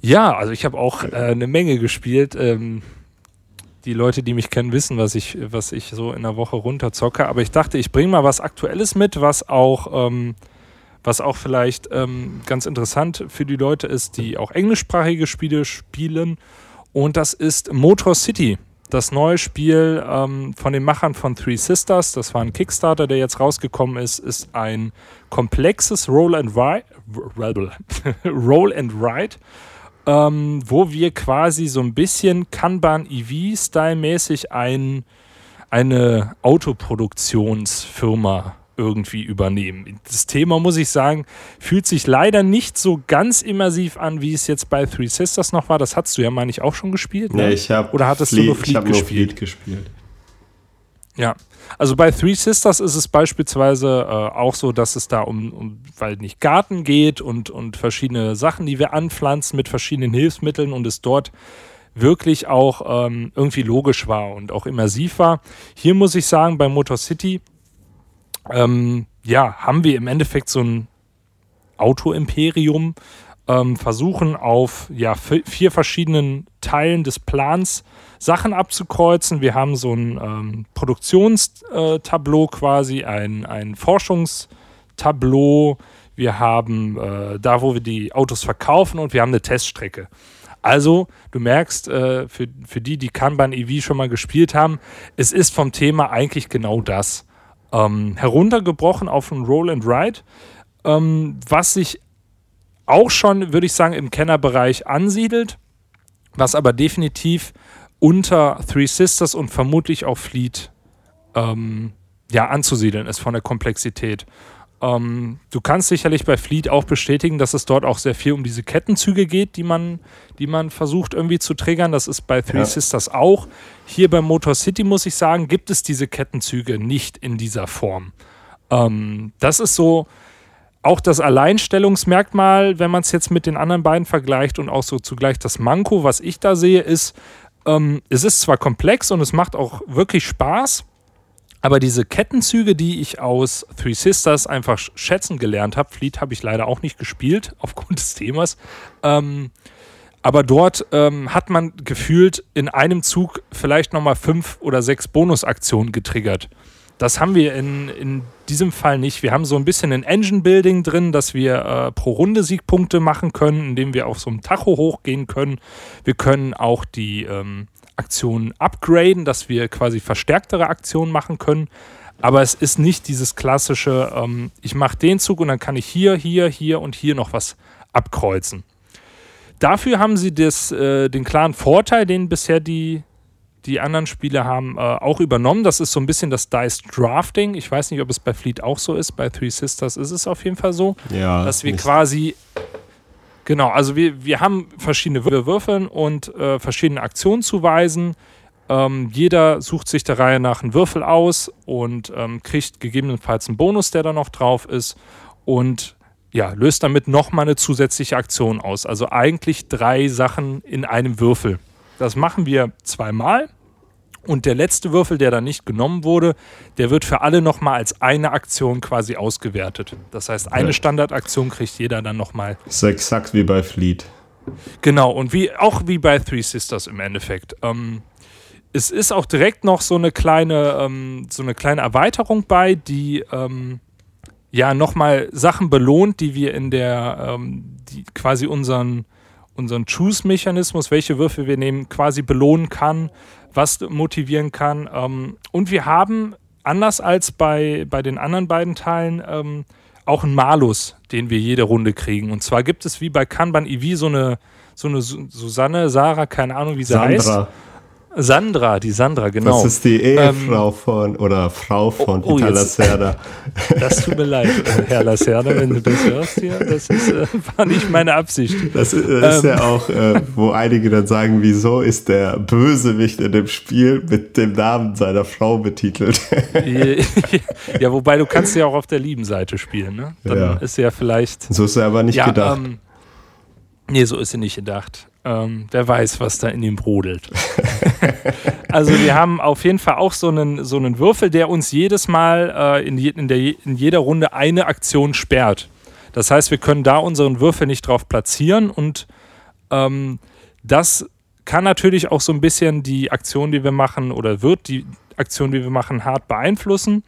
Ja, also ich habe auch äh, eine Menge gespielt. Ähm, die Leute, die mich kennen, wissen, was ich, was ich so in der Woche runterzocke. Aber ich dachte, ich bringe mal was Aktuelles mit, was auch, ähm, was auch vielleicht ähm, ganz interessant für die Leute ist, die auch englischsprachige Spiele spielen. Und das ist Motor City, das neue Spiel ähm, von den Machern von Three Sisters. Das war ein Kickstarter, der jetzt rausgekommen ist. Ist ein komplexes Roll and Ride. Roll and Ride ähm, wo wir quasi so ein bisschen Kanban EV-Style-mäßig ein, eine Autoproduktionsfirma irgendwie übernehmen. Das Thema, muss ich sagen, fühlt sich leider nicht so ganz immersiv an, wie es jetzt bei Three Sisters noch war. Das hattest du ja, meine ich, auch schon gespielt. Ne? Nee, ich habe Oder hattest Fleet, du nur Fleet gespielt? Nur Fleet gespielt. Ja, also bei Three Sisters ist es beispielsweise äh, auch so, dass es da um, um, weil nicht Garten geht und, und verschiedene Sachen, die wir anpflanzen mit verschiedenen Hilfsmitteln und es dort wirklich auch ähm, irgendwie logisch war und auch immersiv war. Hier muss ich sagen, bei Motor City, ähm, ja, haben wir im Endeffekt so ein Auto-Imperium, ähm, versuchen auf ja, vier verschiedenen Teilen des Plans Sachen abzukreuzen. Wir haben so ein ähm, Produktionstableau quasi, ein, ein Forschungstableau. Wir haben äh, da, wo wir die Autos verkaufen und wir haben eine Teststrecke. Also, du merkst, äh, für, für die, die Kanban EV schon mal gespielt haben, es ist vom Thema eigentlich genau das. Ähm, heruntergebrochen auf ein Roll and Ride, ähm, was sich auch schon, würde ich sagen, im Kennerbereich ansiedelt, was aber definitiv unter Three Sisters und vermutlich auch Fleet ähm, ja, anzusiedeln ist von der Komplexität. Ähm, du kannst sicherlich bei Fleet auch bestätigen, dass es dort auch sehr viel um diese Kettenzüge geht, die man, die man versucht irgendwie zu triggern. Das ist bei Three ja. Sisters auch. Hier bei Motor City muss ich sagen, gibt es diese Kettenzüge nicht in dieser Form. Ähm, das ist so, auch das Alleinstellungsmerkmal, wenn man es jetzt mit den anderen beiden vergleicht und auch so zugleich das Manko, was ich da sehe, ist, ähm, es ist zwar komplex und es macht auch wirklich Spaß, aber diese Kettenzüge, die ich aus Three Sisters einfach schätzen gelernt habe, Fleet habe ich leider auch nicht gespielt aufgrund des Themas, ähm, aber dort ähm, hat man gefühlt in einem Zug vielleicht nochmal fünf oder sechs Bonusaktionen getriggert. Das haben wir in, in diesem Fall nicht. Wir haben so ein bisschen ein Engine-Building drin, dass wir äh, pro Runde Siegpunkte machen können, indem wir auf so einem Tacho hochgehen können. Wir können auch die ähm, Aktionen upgraden, dass wir quasi verstärktere Aktionen machen können. Aber es ist nicht dieses klassische, ähm, ich mache den Zug und dann kann ich hier, hier, hier und hier noch was abkreuzen. Dafür haben sie das, äh, den klaren Vorteil, den bisher die die anderen Spiele haben äh, auch übernommen. Das ist so ein bisschen das Dice Drafting. Ich weiß nicht, ob es bei Fleet auch so ist. Bei Three Sisters ist es auf jeden Fall so, ja, dass wir nicht. quasi Genau, also wir, wir haben verschiedene Würfeln und äh, verschiedene Aktionszuweisen. Ähm, jeder sucht sich der Reihe nach einen Würfel aus und ähm, kriegt gegebenenfalls einen Bonus, der da noch drauf ist. Und ja, löst damit nochmal eine zusätzliche Aktion aus. Also eigentlich drei Sachen in einem Würfel. Das machen wir zweimal. Und der letzte Würfel, der dann nicht genommen wurde, der wird für alle nochmal als eine Aktion quasi ausgewertet. Das heißt, eine. Standardaktion kriegt jeder dann nochmal. So exakt wie bei Fleet. Genau, und wie, auch wie bei Three Sisters im Endeffekt. Ähm, es ist auch direkt noch so eine kleine, ähm, so eine kleine Erweiterung bei, die ähm, ja nochmal Sachen belohnt, die wir in der, ähm, die quasi unseren unseren Choose-Mechanismus, welche Würfel wir nehmen, quasi belohnen kann, was motivieren kann. Ähm, und wir haben, anders als bei, bei den anderen beiden Teilen, ähm, auch einen Malus, den wir jede Runde kriegen. Und zwar gibt es wie bei Kanban EV so eine, so eine Susanne, Sarah, keine Ahnung, wie sie Sandra. Sandra, die Sandra, genau. Das ist die Ehefrau ähm, von oder Frau von oh, oh, Peter Lacerda. Das tut mir leid, Herr Lacerda, wenn du das hörst hier. Das ist, äh, war nicht meine Absicht. Das ist, das ist ähm, ja auch, äh, wo einige dann sagen, wieso ist der Bösewicht in dem Spiel mit dem Namen seiner Frau betitelt. ja, wobei du kannst ja auch auf der lieben Seite spielen, ne? Dann ja. ist ja vielleicht. So ist er aber nicht ja, gedacht. Ähm, nee, so ist sie nicht gedacht. Ähm, wer weiß, was da in ihm brodelt. also wir haben auf jeden Fall auch so einen, so einen Würfel, der uns jedes Mal äh, in, je, in, der, in jeder Runde eine Aktion sperrt. Das heißt, wir können da unseren Würfel nicht drauf platzieren und ähm, das kann natürlich auch so ein bisschen die Aktion, die wir machen, oder wird die Aktion, die wir machen, hart beeinflussen.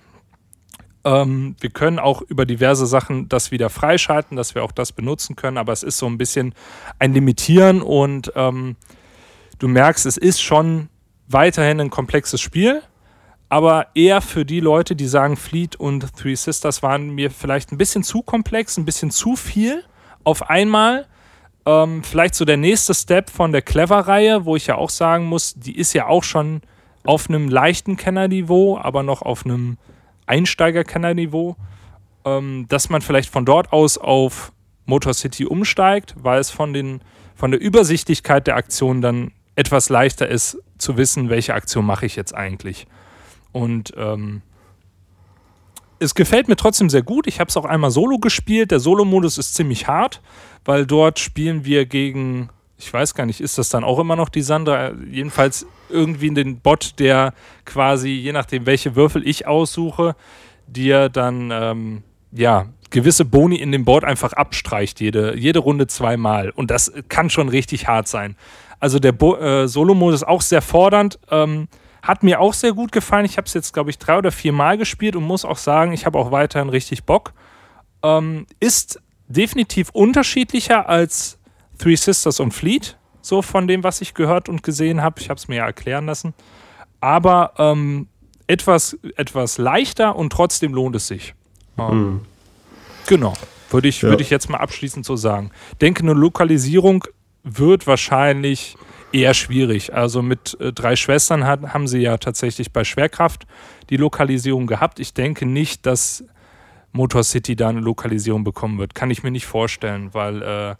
Ähm, wir können auch über diverse Sachen das wieder freischalten, dass wir auch das benutzen können, aber es ist so ein bisschen ein Limitieren und ähm, du merkst, es ist schon weiterhin ein komplexes Spiel, aber eher für die Leute, die sagen, Fleet und Three Sisters waren mir vielleicht ein bisschen zu komplex, ein bisschen zu viel auf einmal. Ähm, vielleicht so der nächste Step von der Clever-Reihe, wo ich ja auch sagen muss, die ist ja auch schon auf einem leichten Kennerniveau, aber noch auf einem Einsteiger-Kenner-Niveau, ähm, dass man vielleicht von dort aus auf Motor City umsteigt, weil es von, den, von der Übersichtlichkeit der Aktion dann etwas leichter ist zu wissen, welche Aktion mache ich jetzt eigentlich. Und ähm, es gefällt mir trotzdem sehr gut. Ich habe es auch einmal solo gespielt. Der Solo-Modus ist ziemlich hart, weil dort spielen wir gegen ich weiß gar nicht, ist das dann auch immer noch die Sandra? Jedenfalls irgendwie den Bot, der quasi, je nachdem, welche Würfel ich aussuche, dir dann, ähm, ja, gewisse Boni in dem Board einfach abstreicht, jede, jede Runde zweimal. Und das kann schon richtig hart sein. Also der äh, Solo-Modus ist auch sehr fordernd. Ähm, hat mir auch sehr gut gefallen. Ich habe es jetzt, glaube ich, drei oder vier Mal gespielt und muss auch sagen, ich habe auch weiterhin richtig Bock. Ähm, ist definitiv unterschiedlicher als Three Sisters und Fleet, so von dem, was ich gehört und gesehen habe. Ich habe es mir ja erklären lassen. Aber ähm, etwas, etwas leichter und trotzdem lohnt es sich. Ähm, mhm. Genau, würde ich, ja. würd ich jetzt mal abschließend so sagen. Denke, eine Lokalisierung wird wahrscheinlich eher schwierig. Also mit äh, drei Schwestern hat, haben sie ja tatsächlich bei Schwerkraft die Lokalisierung gehabt. Ich denke nicht, dass Motor City da eine Lokalisierung bekommen wird. Kann ich mir nicht vorstellen, weil äh,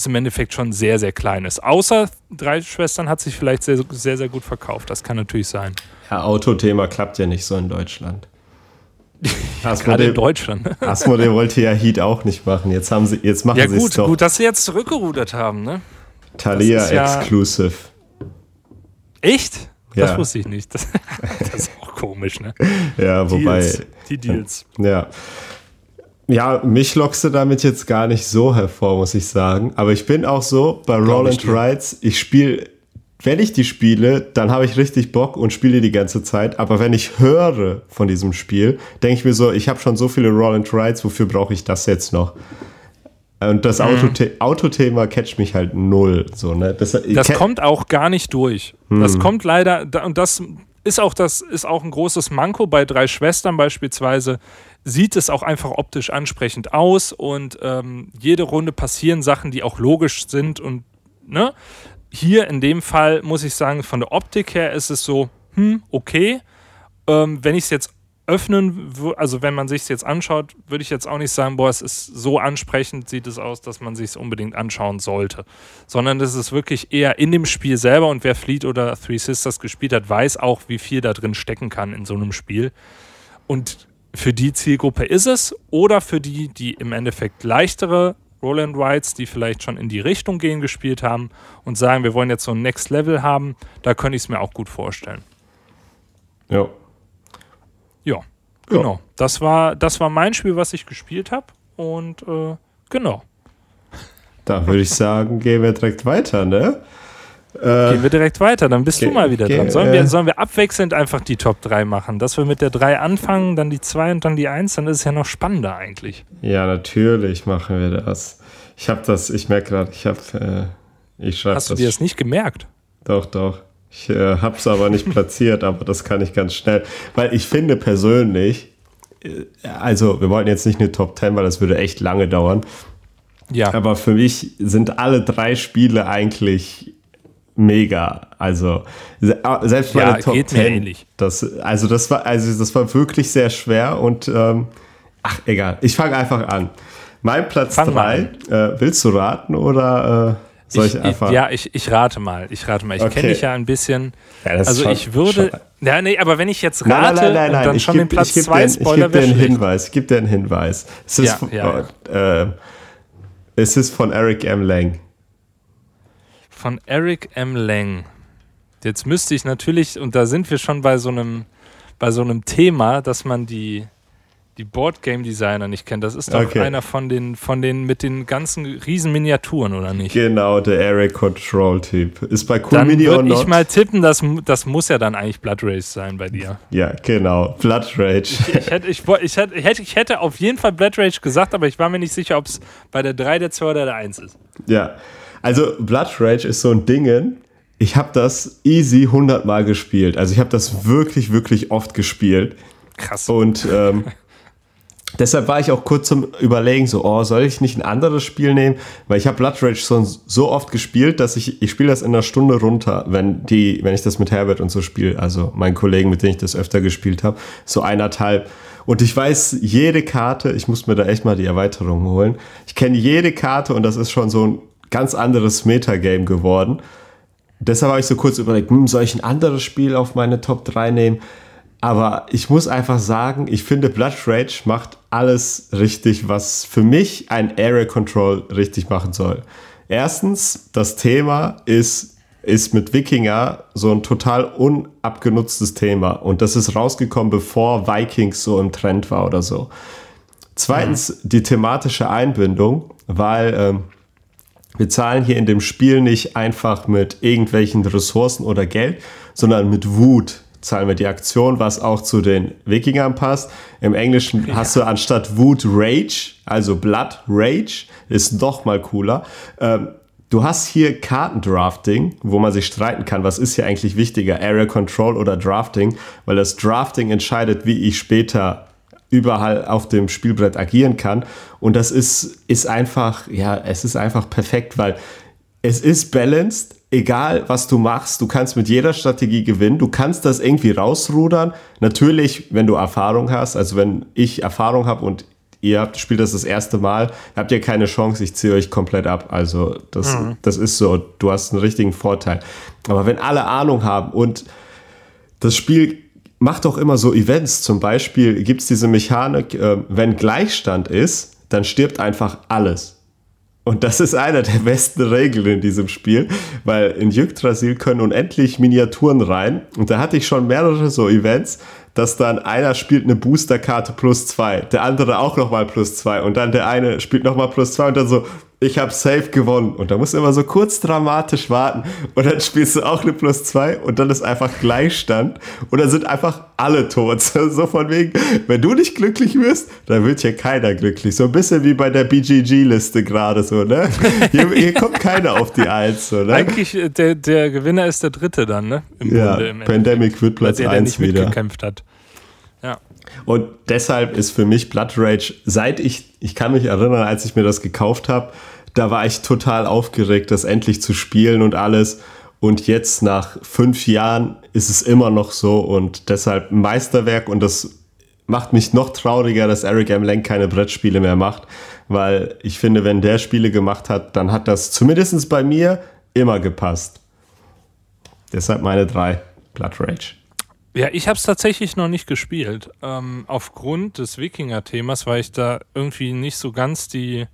es im Endeffekt schon sehr, sehr klein ist. Außer drei Schwestern hat sich vielleicht sehr, sehr, sehr gut verkauft. Das kann natürlich sein. Ja, Autothema klappt ja nicht so in Deutschland. Gerade in Deutschland. Asmodee wollte ja Heat auch nicht machen. Jetzt, haben sie, jetzt machen ja, sie es doch. Ja gut, dass sie jetzt zurückgerudert haben, ne? Thalia Exclusive. Ja Echt? Das wusste ich nicht. Das, das, ist auch komisch, ne? Ja, wobei. Deals, die Deals. Ja. Ja, mich lockst du damit jetzt gar nicht so hervor, muss ich sagen. Aber ich bin auch so bei Roland Rides, ich spiele, wenn ich die spiele, dann habe ich richtig Bock und spiele die ganze Zeit. Aber wenn ich höre von diesem Spiel, denke ich mir so, ich habe schon so viele Roland Rides, wofür brauche ich das jetzt noch? Und das mhm. Autothema catcht mich halt null. So, ne? Das, das kommt auch gar nicht durch. Mhm. Das kommt leider, und das ist auch, das ist auch ein großes Manko bei drei Schwestern beispielsweise sieht es auch einfach optisch ansprechend aus und ähm, jede Runde passieren Sachen, die auch logisch sind und ne? Hier in dem Fall muss ich sagen, von der Optik her ist es so, hm, okay. Ähm, wenn ich es jetzt öffnen, also wenn man sich es jetzt anschaut, würde ich jetzt auch nicht sagen, boah, es ist so ansprechend, sieht es aus, dass man sich es unbedingt anschauen sollte. Sondern das ist wirklich eher in dem Spiel selber und wer Fleet oder Three Sisters gespielt hat, weiß auch, wie viel da drin stecken kann in so einem Spiel. Und für die Zielgruppe ist es oder für die, die im Endeffekt leichtere Roland Rides, die vielleicht schon in die Richtung gehen, gespielt haben und sagen, wir wollen jetzt so ein Next Level haben, da könnte ich es mir auch gut vorstellen. Ja. Ja, genau. Ja. Das, war, das war mein Spiel, was ich gespielt habe und äh, genau. Da würde ich sagen, gehen wir direkt weiter, ne? Äh, Gehen wir direkt weiter, dann bist du mal wieder dran. Sollen wir, sollen wir abwechselnd einfach die Top 3 machen? Dass wir mit der 3 anfangen, dann die 2 und dann die 1, dann ist es ja noch spannender eigentlich. Ja, natürlich machen wir das. Ich habe das, ich merke gerade, ich habe, äh, ich schreibe Hast du dir das nicht gemerkt? Doch, doch. Ich äh, habe es aber nicht platziert, aber das kann ich ganz schnell. Weil ich finde persönlich, äh, also wir wollten jetzt nicht eine Top 10, weil das würde echt lange dauern. Ja. Aber für mich sind alle drei Spiele eigentlich mega. Also selbst meine ja, Top geht 10, ähnlich. Das, also das war, also das war wirklich sehr schwer und ähm, ach egal. Ich fange einfach an. Mein Platz 3, äh, willst du raten oder äh, soll ich, einfach? Ja, ich, ich rate mal. Ich rate mal. Ich okay. kenne dich ja ein bisschen. Ja, also schon, ich würde. Schon. Ja, nee, aber wenn ich jetzt rate nein, nein, nein, nein, dann ich schon geb, den Platz 2 Spoiler Ich gebe dir einen Hinweis. Ich gebe dir einen Hinweis. Es ist, ja, ja, ja. Äh, es ist von Eric M. Lang. Von Eric M. Lang. Jetzt müsste ich natürlich, und da sind wir schon bei so einem, bei so einem Thema, dass man die, die Boardgame Designer nicht kennt. Das ist doch okay. einer von den, von den mit den ganzen riesen Miniaturen, oder nicht? Genau, der Area Control Typ. Ist bei Cool dann Mini or Not. ich mal tippen, das, das muss ja dann eigentlich Blood Rage sein bei dir. Ja, genau. Blood Rage. Ich, ich, hätte, ich, ich, hätte, ich hätte auf jeden Fall Blood Rage gesagt, aber ich war mir nicht sicher, ob es bei der 3, der 2 oder der 1 ist. Ja. Also Blood Rage ist so ein Ding, ich habe das easy 100 Mal gespielt. Also ich habe das wirklich, wirklich oft gespielt. Krass. Und ähm, Deshalb war ich auch kurz zum Überlegen, so, oh, soll ich nicht ein anderes Spiel nehmen? Weil ich habe Blood Rage so, so oft gespielt, dass ich, ich spiele das in einer Stunde runter, wenn die, wenn ich das mit Herbert und so spiele, also meinen Kollegen, mit denen ich das öfter gespielt habe, so eineinhalb. Und ich weiß jede Karte, ich muss mir da echt mal die Erweiterung holen. Ich kenne jede Karte und das ist schon so ein ganz anderes Metagame geworden. Deshalb habe ich so kurz überlegt, hm, soll ich ein anderes Spiel auf meine Top 3 nehmen? Aber ich muss einfach sagen, ich finde Blood Rage macht alles richtig, was für mich ein Area Control richtig machen soll. Erstens, das Thema ist, ist mit Wikinger so ein total unabgenutztes Thema. Und das ist rausgekommen, bevor Vikings so im Trend war oder so. Zweitens, mhm. die thematische Einbindung, weil ähm, wir zahlen hier in dem Spiel nicht einfach mit irgendwelchen Ressourcen oder Geld, sondern mit Wut, zahlen wir die Aktion, was auch zu den Wikingern passt. Im Englischen ja. hast du anstatt Wut Rage, also Blood Rage, ist noch mal cooler. Ähm, du hast hier Kartendrafting, wo man sich streiten kann, was ist hier eigentlich wichtiger, Area Control oder Drafting, weil das Drafting entscheidet, wie ich später überall auf dem Spielbrett agieren kann. Und das ist, ist einfach, ja, es ist einfach perfekt, weil es ist balanced, egal was du machst, du kannst mit jeder Strategie gewinnen. Du kannst das irgendwie rausrudern. Natürlich, wenn du Erfahrung hast, also wenn ich Erfahrung habe und ihr habt, spielt das das erste Mal, habt ihr keine Chance, ich ziehe euch komplett ab. Also das, mhm. das ist so, du hast einen richtigen Vorteil. Aber wenn alle Ahnung haben und das Spiel macht auch immer so Events, zum Beispiel gibt es diese Mechanik, äh, wenn Gleichstand ist, dann stirbt einfach alles. Und das ist einer der besten Regeln in diesem Spiel, weil in Yggdrasil können unendlich Miniaturen rein. Und da hatte ich schon mehrere so Events, dass dann einer spielt eine Boosterkarte plus zwei, der andere auch nochmal plus zwei und dann der eine spielt nochmal plus zwei und dann so, ich habe safe gewonnen. Und da musst du immer so kurz dramatisch warten und dann spielst du auch eine plus zwei und dann ist einfach Gleichstand und dann sind einfach alle tot. So von wegen, wenn du nicht glücklich wirst, dann wird hier keiner glücklich. So ein bisschen wie bei der BGG-Liste gerade so, ne? Hier, hier kommt keiner auf die Eins, so, ne? Eigentlich, äh, der, der Gewinner ist der Dritte dann, ne? Im ja, Grunde, Pandemic wird Platz der, 1 der nicht wieder. mitgekämpft hat. Ja. Und deshalb ist für mich Blood Rage, seit ich, ich kann mich erinnern, als ich mir das gekauft habe, da war ich total aufgeregt, das endlich zu spielen und alles. Und jetzt nach fünf Jahren ist es immer noch so und deshalb Meisterwerk und das macht mich noch trauriger, dass Eric M. Lang keine Brettspiele mehr macht, weil ich finde, wenn der Spiele gemacht hat, dann hat das zumindest bei mir immer gepasst. Deshalb meine drei Blood Rage. Ja, ich habe es tatsächlich noch nicht gespielt. Ähm, aufgrund des Wikinger-Themas, weil ich da irgendwie nicht so ganz die.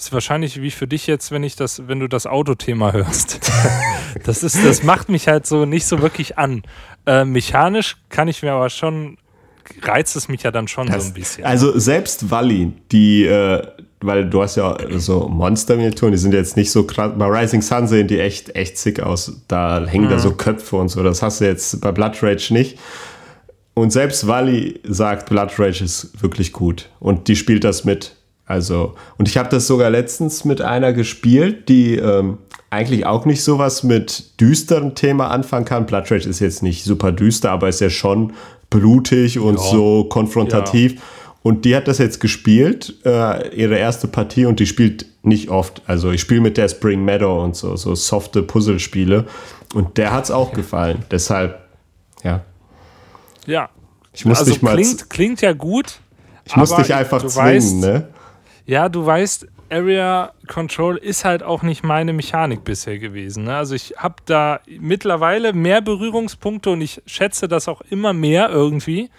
Das ist wahrscheinlich wie für dich jetzt, wenn ich das, wenn du das Autothema hörst. das ist, das macht mich halt so nicht so wirklich an. Äh, mechanisch kann ich mir aber schon reizt es mich ja dann schon das, so ein bisschen. Also selbst Wally, die, äh, weil du hast ja so Monster-Miniaturen, die sind jetzt nicht so krass. Bei Rising Sun sehen die echt, echt sick aus. Da hängen mhm. da so Köpfe und so. Das hast du jetzt bei Blood Rage nicht. Und selbst Wally sagt, Blood Rage ist wirklich gut. Und die spielt das mit. Also, und ich habe das sogar letztens mit einer gespielt, die ähm, eigentlich auch nicht sowas mit düsteren Thema anfangen kann. Blood Rage ist jetzt nicht super düster, aber ist ja schon blutig und ja. so konfrontativ. Ja. Und die hat das jetzt gespielt, äh, ihre erste Partie, und die spielt nicht oft. Also ich spiele mit der Spring Meadow und so, so softe Puzzlespiele. Und der hat es auch gefallen. Deshalb, ja. Ja. Ich muss also dich mal. klingt, klingt ja gut. Ich muss dich einfach zwingen, weißt, ne? Ja, du weißt, Area Control ist halt auch nicht meine Mechanik bisher gewesen. Ne? Also ich habe da mittlerweile mehr Berührungspunkte und ich schätze das auch immer mehr irgendwie.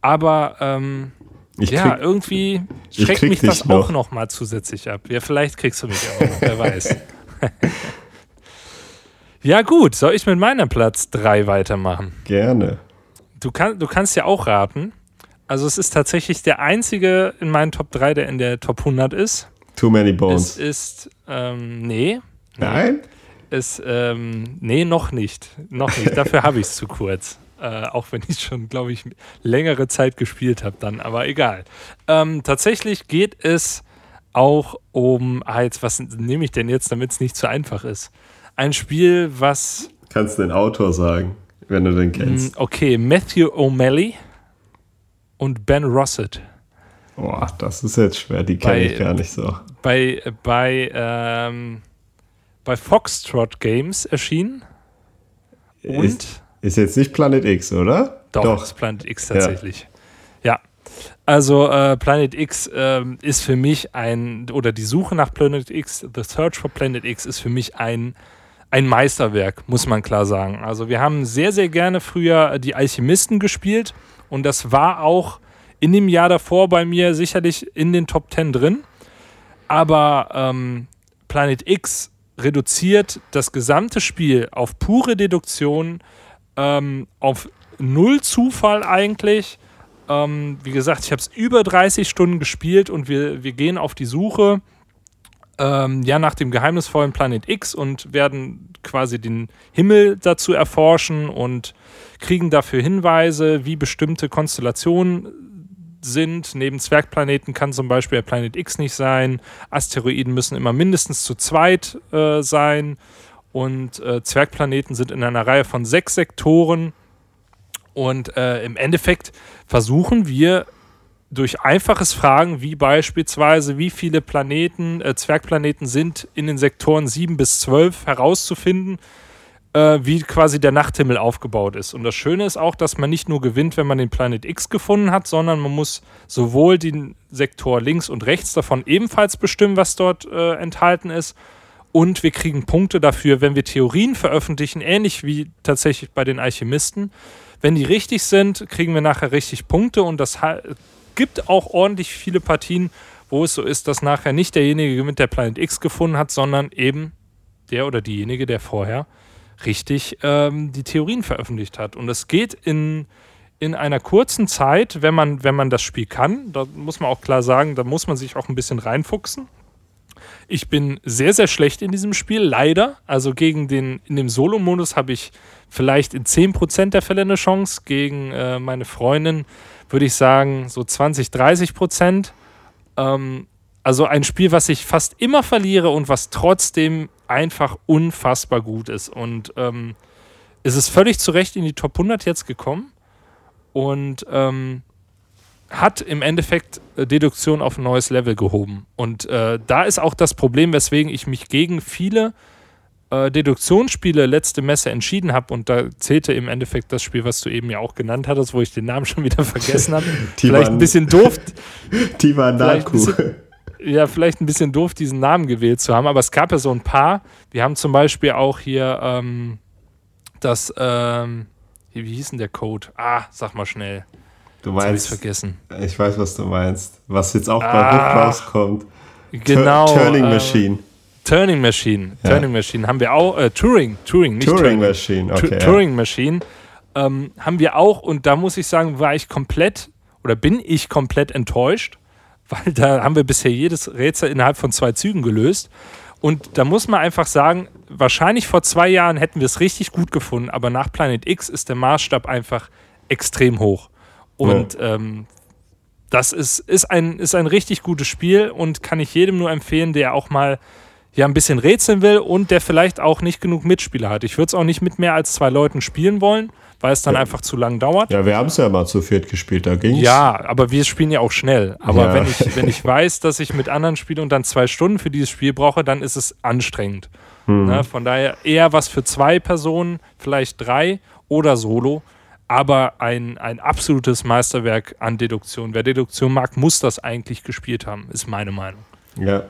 Aber ähm, Ich ja, krieg- irgendwie schreckt mich das noch. auch noch mal zusätzlich ab. Ja, vielleicht kriegst du mich auch noch, wer weiß. ja gut, soll ich mit meiner Platz 3 weitermachen? Gerne. Du, kann, du kannst ja auch raten. Also es ist tatsächlich der einzige in meinen Top 3, der in der Top 100 ist. Too many Es bones. ist, ähm, nee. Nein? Es, ähm, nee, noch nicht. Noch nicht. Dafür habe ich es zu kurz. Äh, auch wenn ich schon, glaube ich, längere Zeit gespielt habe dann, aber egal. Ähm, tatsächlich geht es auch um, ah, jetzt, was nehme ich denn jetzt, damit es nicht zu einfach ist? Ein Spiel, was, Kannst den Autor sagen, wenn du den kennst. okay, Matthew O'Malley und Ben Rossett. Boah, das ist jetzt schwer, die kenne ich gar nicht so. bei, bei, ähm, bei Foxtrot Games erschienen. Und Ist, ist jetzt nicht Planet X, oder? doch, Doch. ist Planet X tatsächlich. Ja. Also äh, Planet X ähm, ist für mich ein, oder die Suche nach Planet X, The Search for Planet X ist für mich ein, ein Meisterwerk, muss man klar sagen. Also wir haben sehr, sehr gerne früher die Alchemisten gespielt und das war auch in dem Jahr davor bei mir sicherlich in den Top 10 drin. Aber ähm, Planet X reduziert das gesamte Spiel auf pure Deduktion, ähm, auf null Zufall eigentlich. Ähm, wie gesagt, ich habe es über 30 Stunden gespielt und wir, wir gehen auf die Suche ähm, ja nach dem geheimnisvollen Planet X und werden quasi den Himmel dazu erforschen und kriegen dafür Hinweise, wie bestimmte Konstellationen sind. Neben Zwergplaneten kann zum Beispiel der Planet X nicht sein. Asteroiden müssen immer mindestens zu zweit äh, sein. Und äh, Zwergplaneten sind in einer Reihe von sechs Sektoren. Und äh, im Endeffekt versuchen wir durch einfaches Fragen, wie beispielsweise, wie viele Planeten, äh, Zwergplaneten sind in den Sektoren 7 bis 12 herauszufinden, äh, wie quasi der Nachthimmel aufgebaut ist. Und das Schöne ist auch, dass man nicht nur gewinnt, wenn man den Planet X gefunden hat, sondern man muss sowohl den Sektor links und rechts davon ebenfalls bestimmen, was dort äh, enthalten ist. Und wir kriegen Punkte dafür, wenn wir Theorien veröffentlichen, ähnlich wie tatsächlich bei den Alchemisten. Wenn die richtig sind, kriegen wir nachher richtig Punkte und das gibt auch ordentlich viele Partien, wo es so ist, dass nachher nicht derjenige gewinnt, der Planet X gefunden hat, sondern eben der oder diejenige, der vorher richtig ähm, die Theorien veröffentlicht hat. Und es geht in, in einer kurzen Zeit, wenn man, wenn man das Spiel kann, da muss man auch klar sagen, da muss man sich auch ein bisschen reinfuchsen. Ich bin sehr, sehr schlecht in diesem Spiel, leider. Also gegen den, in dem Solo-Modus habe ich vielleicht in 10% der Fälle eine Chance. Gegen äh, meine Freundin würde ich sagen so 20, 30 Prozent. Ähm, also ein Spiel, was ich fast immer verliere und was trotzdem einfach unfassbar gut ist. Und ähm, es ist völlig zu Recht in die Top 100 jetzt gekommen und ähm, hat im Endeffekt äh, Deduktion auf ein neues Level gehoben. Und äh, da ist auch das Problem, weswegen ich mich gegen viele äh, Deduktionsspiele letzte Messe entschieden habe. Und da zählte im Endeffekt das Spiel, was du eben ja auch genannt hattest, wo ich den Namen schon wieder vergessen habe. Vielleicht ein bisschen doof, Vielleicht Tivanaku. Ja, vielleicht ein bisschen doof, diesen Namen gewählt zu haben, aber es gab ja so ein paar. Wir haben zum Beispiel auch hier ähm, das, ähm, wie hieß denn der Code? Ah, sag mal schnell. Du meinst, vergessen. ich weiß, was du meinst. Was jetzt auch bei Ah. Hook rauskommt. Genau. Tur- Turning äh, Machine. Turning Machine. Ja. Turning Machine haben wir auch. Äh, Turing. Turing, nicht Turing Turning. Machine, Tu- okay. ja. Turing Machine ähm, haben wir auch. Und da muss ich sagen, war ich komplett oder bin ich komplett enttäuscht, weil da haben wir bisher jedes Rätsel innerhalb von zwei Zügen gelöst. Und da muss man einfach sagen, wahrscheinlich vor zwei Jahren hätten wir es richtig gut gefunden, aber nach Planet X ist der Maßstab einfach extrem hoch. Und ähm, das ist, ist, ein, ist ein richtig gutes Spiel und kann ich jedem nur empfehlen, der auch mal ja ein bisschen rätseln will und der vielleicht auch nicht genug Mitspieler hat. Ich würde es auch nicht mit mehr als zwei Leuten spielen wollen, weil es dann ja. einfach zu lang dauert. Ja, wir haben es ja mal zu viert gespielt, da ging's. Ja, aber wir spielen ja auch schnell. Aber ja. wenn, ich, wenn ich weiß, dass ich mit anderen spiele und dann zwei Stunden für dieses Spiel brauche, dann ist es anstrengend. Mhm. Ne? Von daher eher was für zwei Personen, vielleicht drei oder solo. Aber ein, ein absolutes Meisterwerk an Deduktion. Wer Deduktion mag, muss das eigentlich gespielt haben, ist meine Meinung. Ja,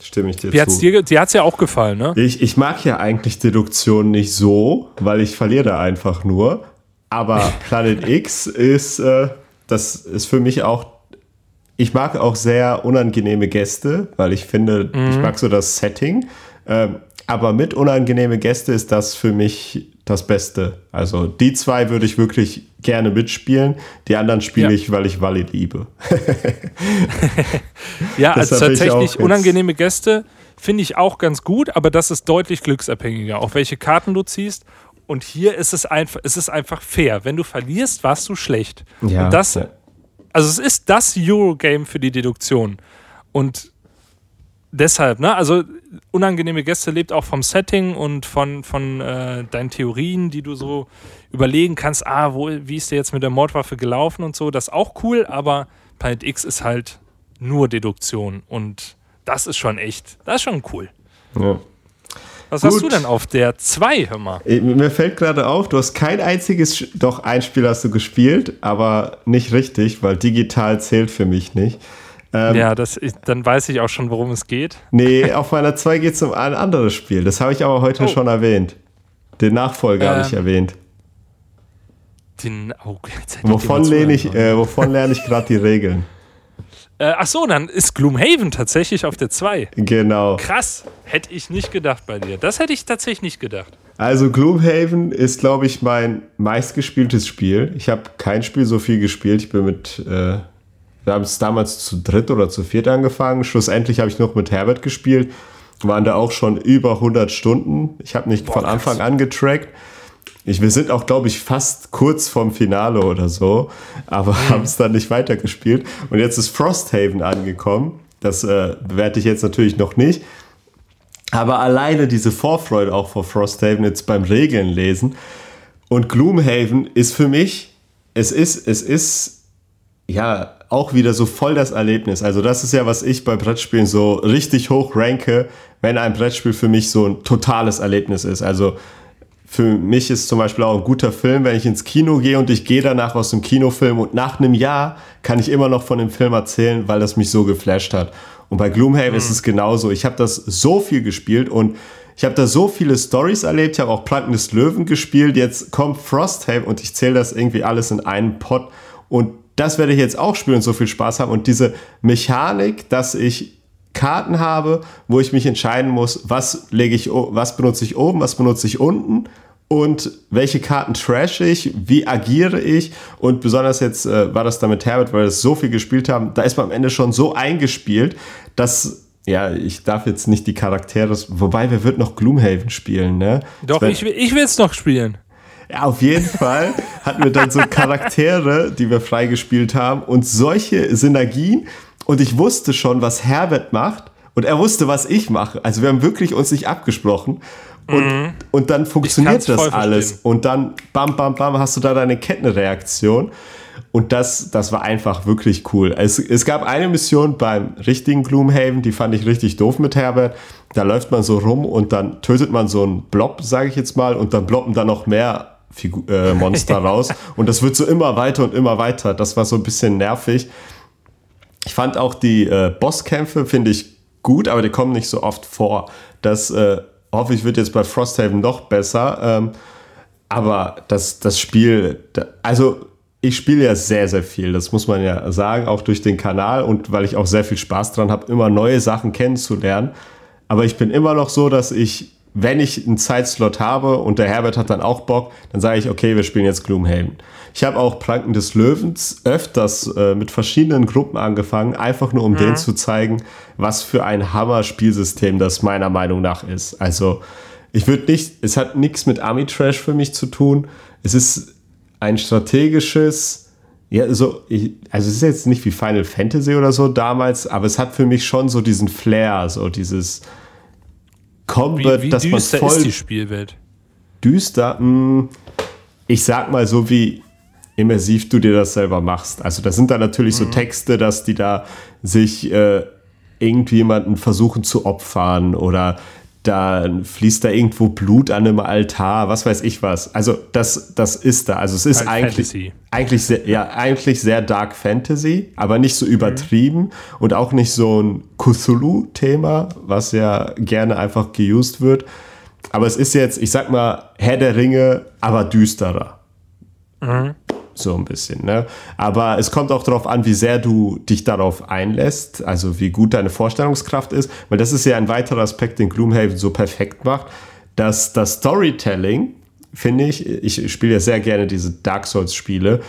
Stimme ich dir hat's zu. Dir, dir hat es ja auch gefallen, ne? Ich, ich mag ja eigentlich Deduktion nicht so, weil ich verliere da einfach nur. Aber Planet X ist, äh, das ist für mich auch, ich mag auch sehr unangenehme Gäste, weil ich finde, mhm. ich mag so das Setting. Ähm, aber mit unangenehme Gäste ist das für mich das Beste. Also die zwei würde ich wirklich gerne mitspielen. Die anderen spiele ja. ich, weil ich Wally liebe. ja, also tatsächlich unangenehme Gäste finde ich auch ganz gut, aber das ist deutlich glücksabhängiger, auch welche Karten du ziehst. Und hier ist es einfach, es ist einfach fair. Wenn du verlierst, warst du schlecht. Ja, Und das, also es ist das Eurogame für die Deduktion. Und deshalb, ne? Also unangenehme Gäste lebt auch vom Setting und von, von äh, deinen Theorien, die du so überlegen kannst, ah, wo, wie ist der jetzt mit der Mordwaffe gelaufen und so. Das ist auch cool, aber Planet X ist halt nur Deduktion und das ist schon echt, das ist schon cool. Ja. Was Gut. hast du denn auf der 2, hör mal? Äh, mir fällt gerade auf, du hast kein einziges, doch ein Spiel hast du gespielt, aber nicht richtig, weil digital zählt für mich nicht. Ähm, ja, das ist, dann weiß ich auch schon, worum es geht. Nee, auf meiner 2 geht es um ein anderes Spiel. Das habe ich aber heute oh. schon erwähnt. Den Nachfolger ähm, habe ich erwähnt. Den, oh, wovon, lehne ich, äh, wovon lerne ich gerade die Regeln? Äh, ach so, dann ist Gloomhaven tatsächlich auf der 2. Genau. Krass, hätte ich nicht gedacht bei dir. Das hätte ich tatsächlich nicht gedacht. Also Gloomhaven ist, glaube ich, mein meistgespieltes Spiel. Ich habe kein Spiel so viel gespielt. Ich bin mit äh, wir haben es damals zu dritt oder zu viert angefangen. Schlussendlich habe ich noch mit Herbert gespielt. Waren da auch schon über 100 Stunden. Ich habe nicht Boah, von Anfang an getrackt. Ich, wir sind auch, glaube ich, fast kurz vorm Finale oder so, aber mhm. haben es dann nicht weitergespielt. Und jetzt ist Frosthaven angekommen. Das äh, bewerte ich jetzt natürlich noch nicht. Aber alleine diese Vorfreude auch vor Frosthaven jetzt beim Regeln lesen. Und Gloomhaven ist für mich, es ist, es ist, ja, auch wieder so voll das Erlebnis. Also das ist ja, was ich bei Brettspielen so richtig hoch ranke, wenn ein Brettspiel für mich so ein totales Erlebnis ist. Also für mich ist zum Beispiel auch ein guter Film, wenn ich ins Kino gehe und ich gehe danach aus dem Kinofilm und nach einem Jahr kann ich immer noch von dem Film erzählen, weil das mich so geflasht hat. Und bei Gloomhaven mhm. ist es genauso. Ich habe das so viel gespielt und ich habe da so viele Stories erlebt. Ich habe auch Planken des Löwen gespielt. Jetzt kommt Frosthaven und ich zähle das irgendwie alles in einen Pot. Und das werde ich jetzt auch spielen und so viel Spaß haben. Und diese Mechanik, dass ich Karten habe, wo ich mich entscheiden muss, was lege ich, was benutze ich oben, was benutze ich unten und welche Karten trash ich, wie agiere ich und besonders jetzt äh, war das da mit Herbert, weil wir so viel gespielt haben, da ist man am Ende schon so eingespielt, dass ja, ich darf jetzt nicht die Charaktere, wobei wir wird noch Gloomhaven spielen, ne? Doch, ich, ich will es noch spielen. Ja, auf jeden Fall hatten wir dann so Charaktere, die wir freigespielt haben und solche Synergien. Und ich wusste schon, was Herbert macht und er wusste, was ich mache. Also wir haben wirklich uns nicht abgesprochen. Und, mhm. und dann funktioniert das alles. Verstehen. Und dann, bam, bam, bam, hast du da deine Kettenreaktion. Und das, das war einfach wirklich cool. Es, es gab eine Mission beim richtigen Gloomhaven, die fand ich richtig doof mit Herbert. Da läuft man so rum und dann tötet man so einen Blob, sage ich jetzt mal, und dann bloppen da noch mehr Figu äh, Monster raus. Und das wird so immer weiter und immer weiter. Das war so ein bisschen nervig. Ich fand auch die äh, Bosskämpfe, finde ich gut, aber die kommen nicht so oft vor. Das äh, hoffe ich wird jetzt bei Frosthaven noch besser. Ähm, aber das, das Spiel, also ich spiele ja sehr, sehr viel, das muss man ja sagen, auch durch den Kanal und weil ich auch sehr viel Spaß dran habe, immer neue Sachen kennenzulernen. Aber ich bin immer noch so, dass ich wenn ich einen Zeitslot habe und der Herbert hat dann auch Bock, dann sage ich, okay, wir spielen jetzt Gloomhaven. Ich habe auch Planken des Löwens öfters äh, mit verschiedenen Gruppen angefangen, einfach nur um mhm. denen zu zeigen, was für ein Hammer-Spielsystem das meiner Meinung nach ist. Also ich würde nicht, es hat nichts mit Army Trash für mich zu tun. Es ist ein strategisches, ja, so, ich, also es ist jetzt nicht wie Final Fantasy oder so damals, aber es hat für mich schon so diesen Flair, so dieses, kommen wird, wie, wie dass man düster voll ist die Spielwelt? düster. Mh, ich sag mal so wie immersiv du dir das selber machst. Also da sind da natürlich Mhm. so Texte, dass die da sich äh, irgendjemanden versuchen zu opfern oder da fließt da irgendwo Blut an einem Altar, was weiß ich was. Also das, das ist da. Also es ist Halt eigentlich, Fantasy. eigentlich, sehr, ja, eigentlich sehr Dark Fantasy, aber nicht so übertrieben Mhm. und auch nicht so ein Cthulhu-Thema, was ja gerne einfach geused wird. Aber es ist jetzt, ich sag mal, Herr der Ringe, aber düsterer. So ein bisschen, ne? Aber es kommt auch darauf an, wie sehr du dich darauf einlässt, also wie gut deine Vorstellungskraft ist, weil das ist ja ein weiterer Aspekt, den Gloomhaven so perfekt macht, dass das Storytelling, finde ich, ich spiele ja sehr gerne diese Dark Souls-Spiele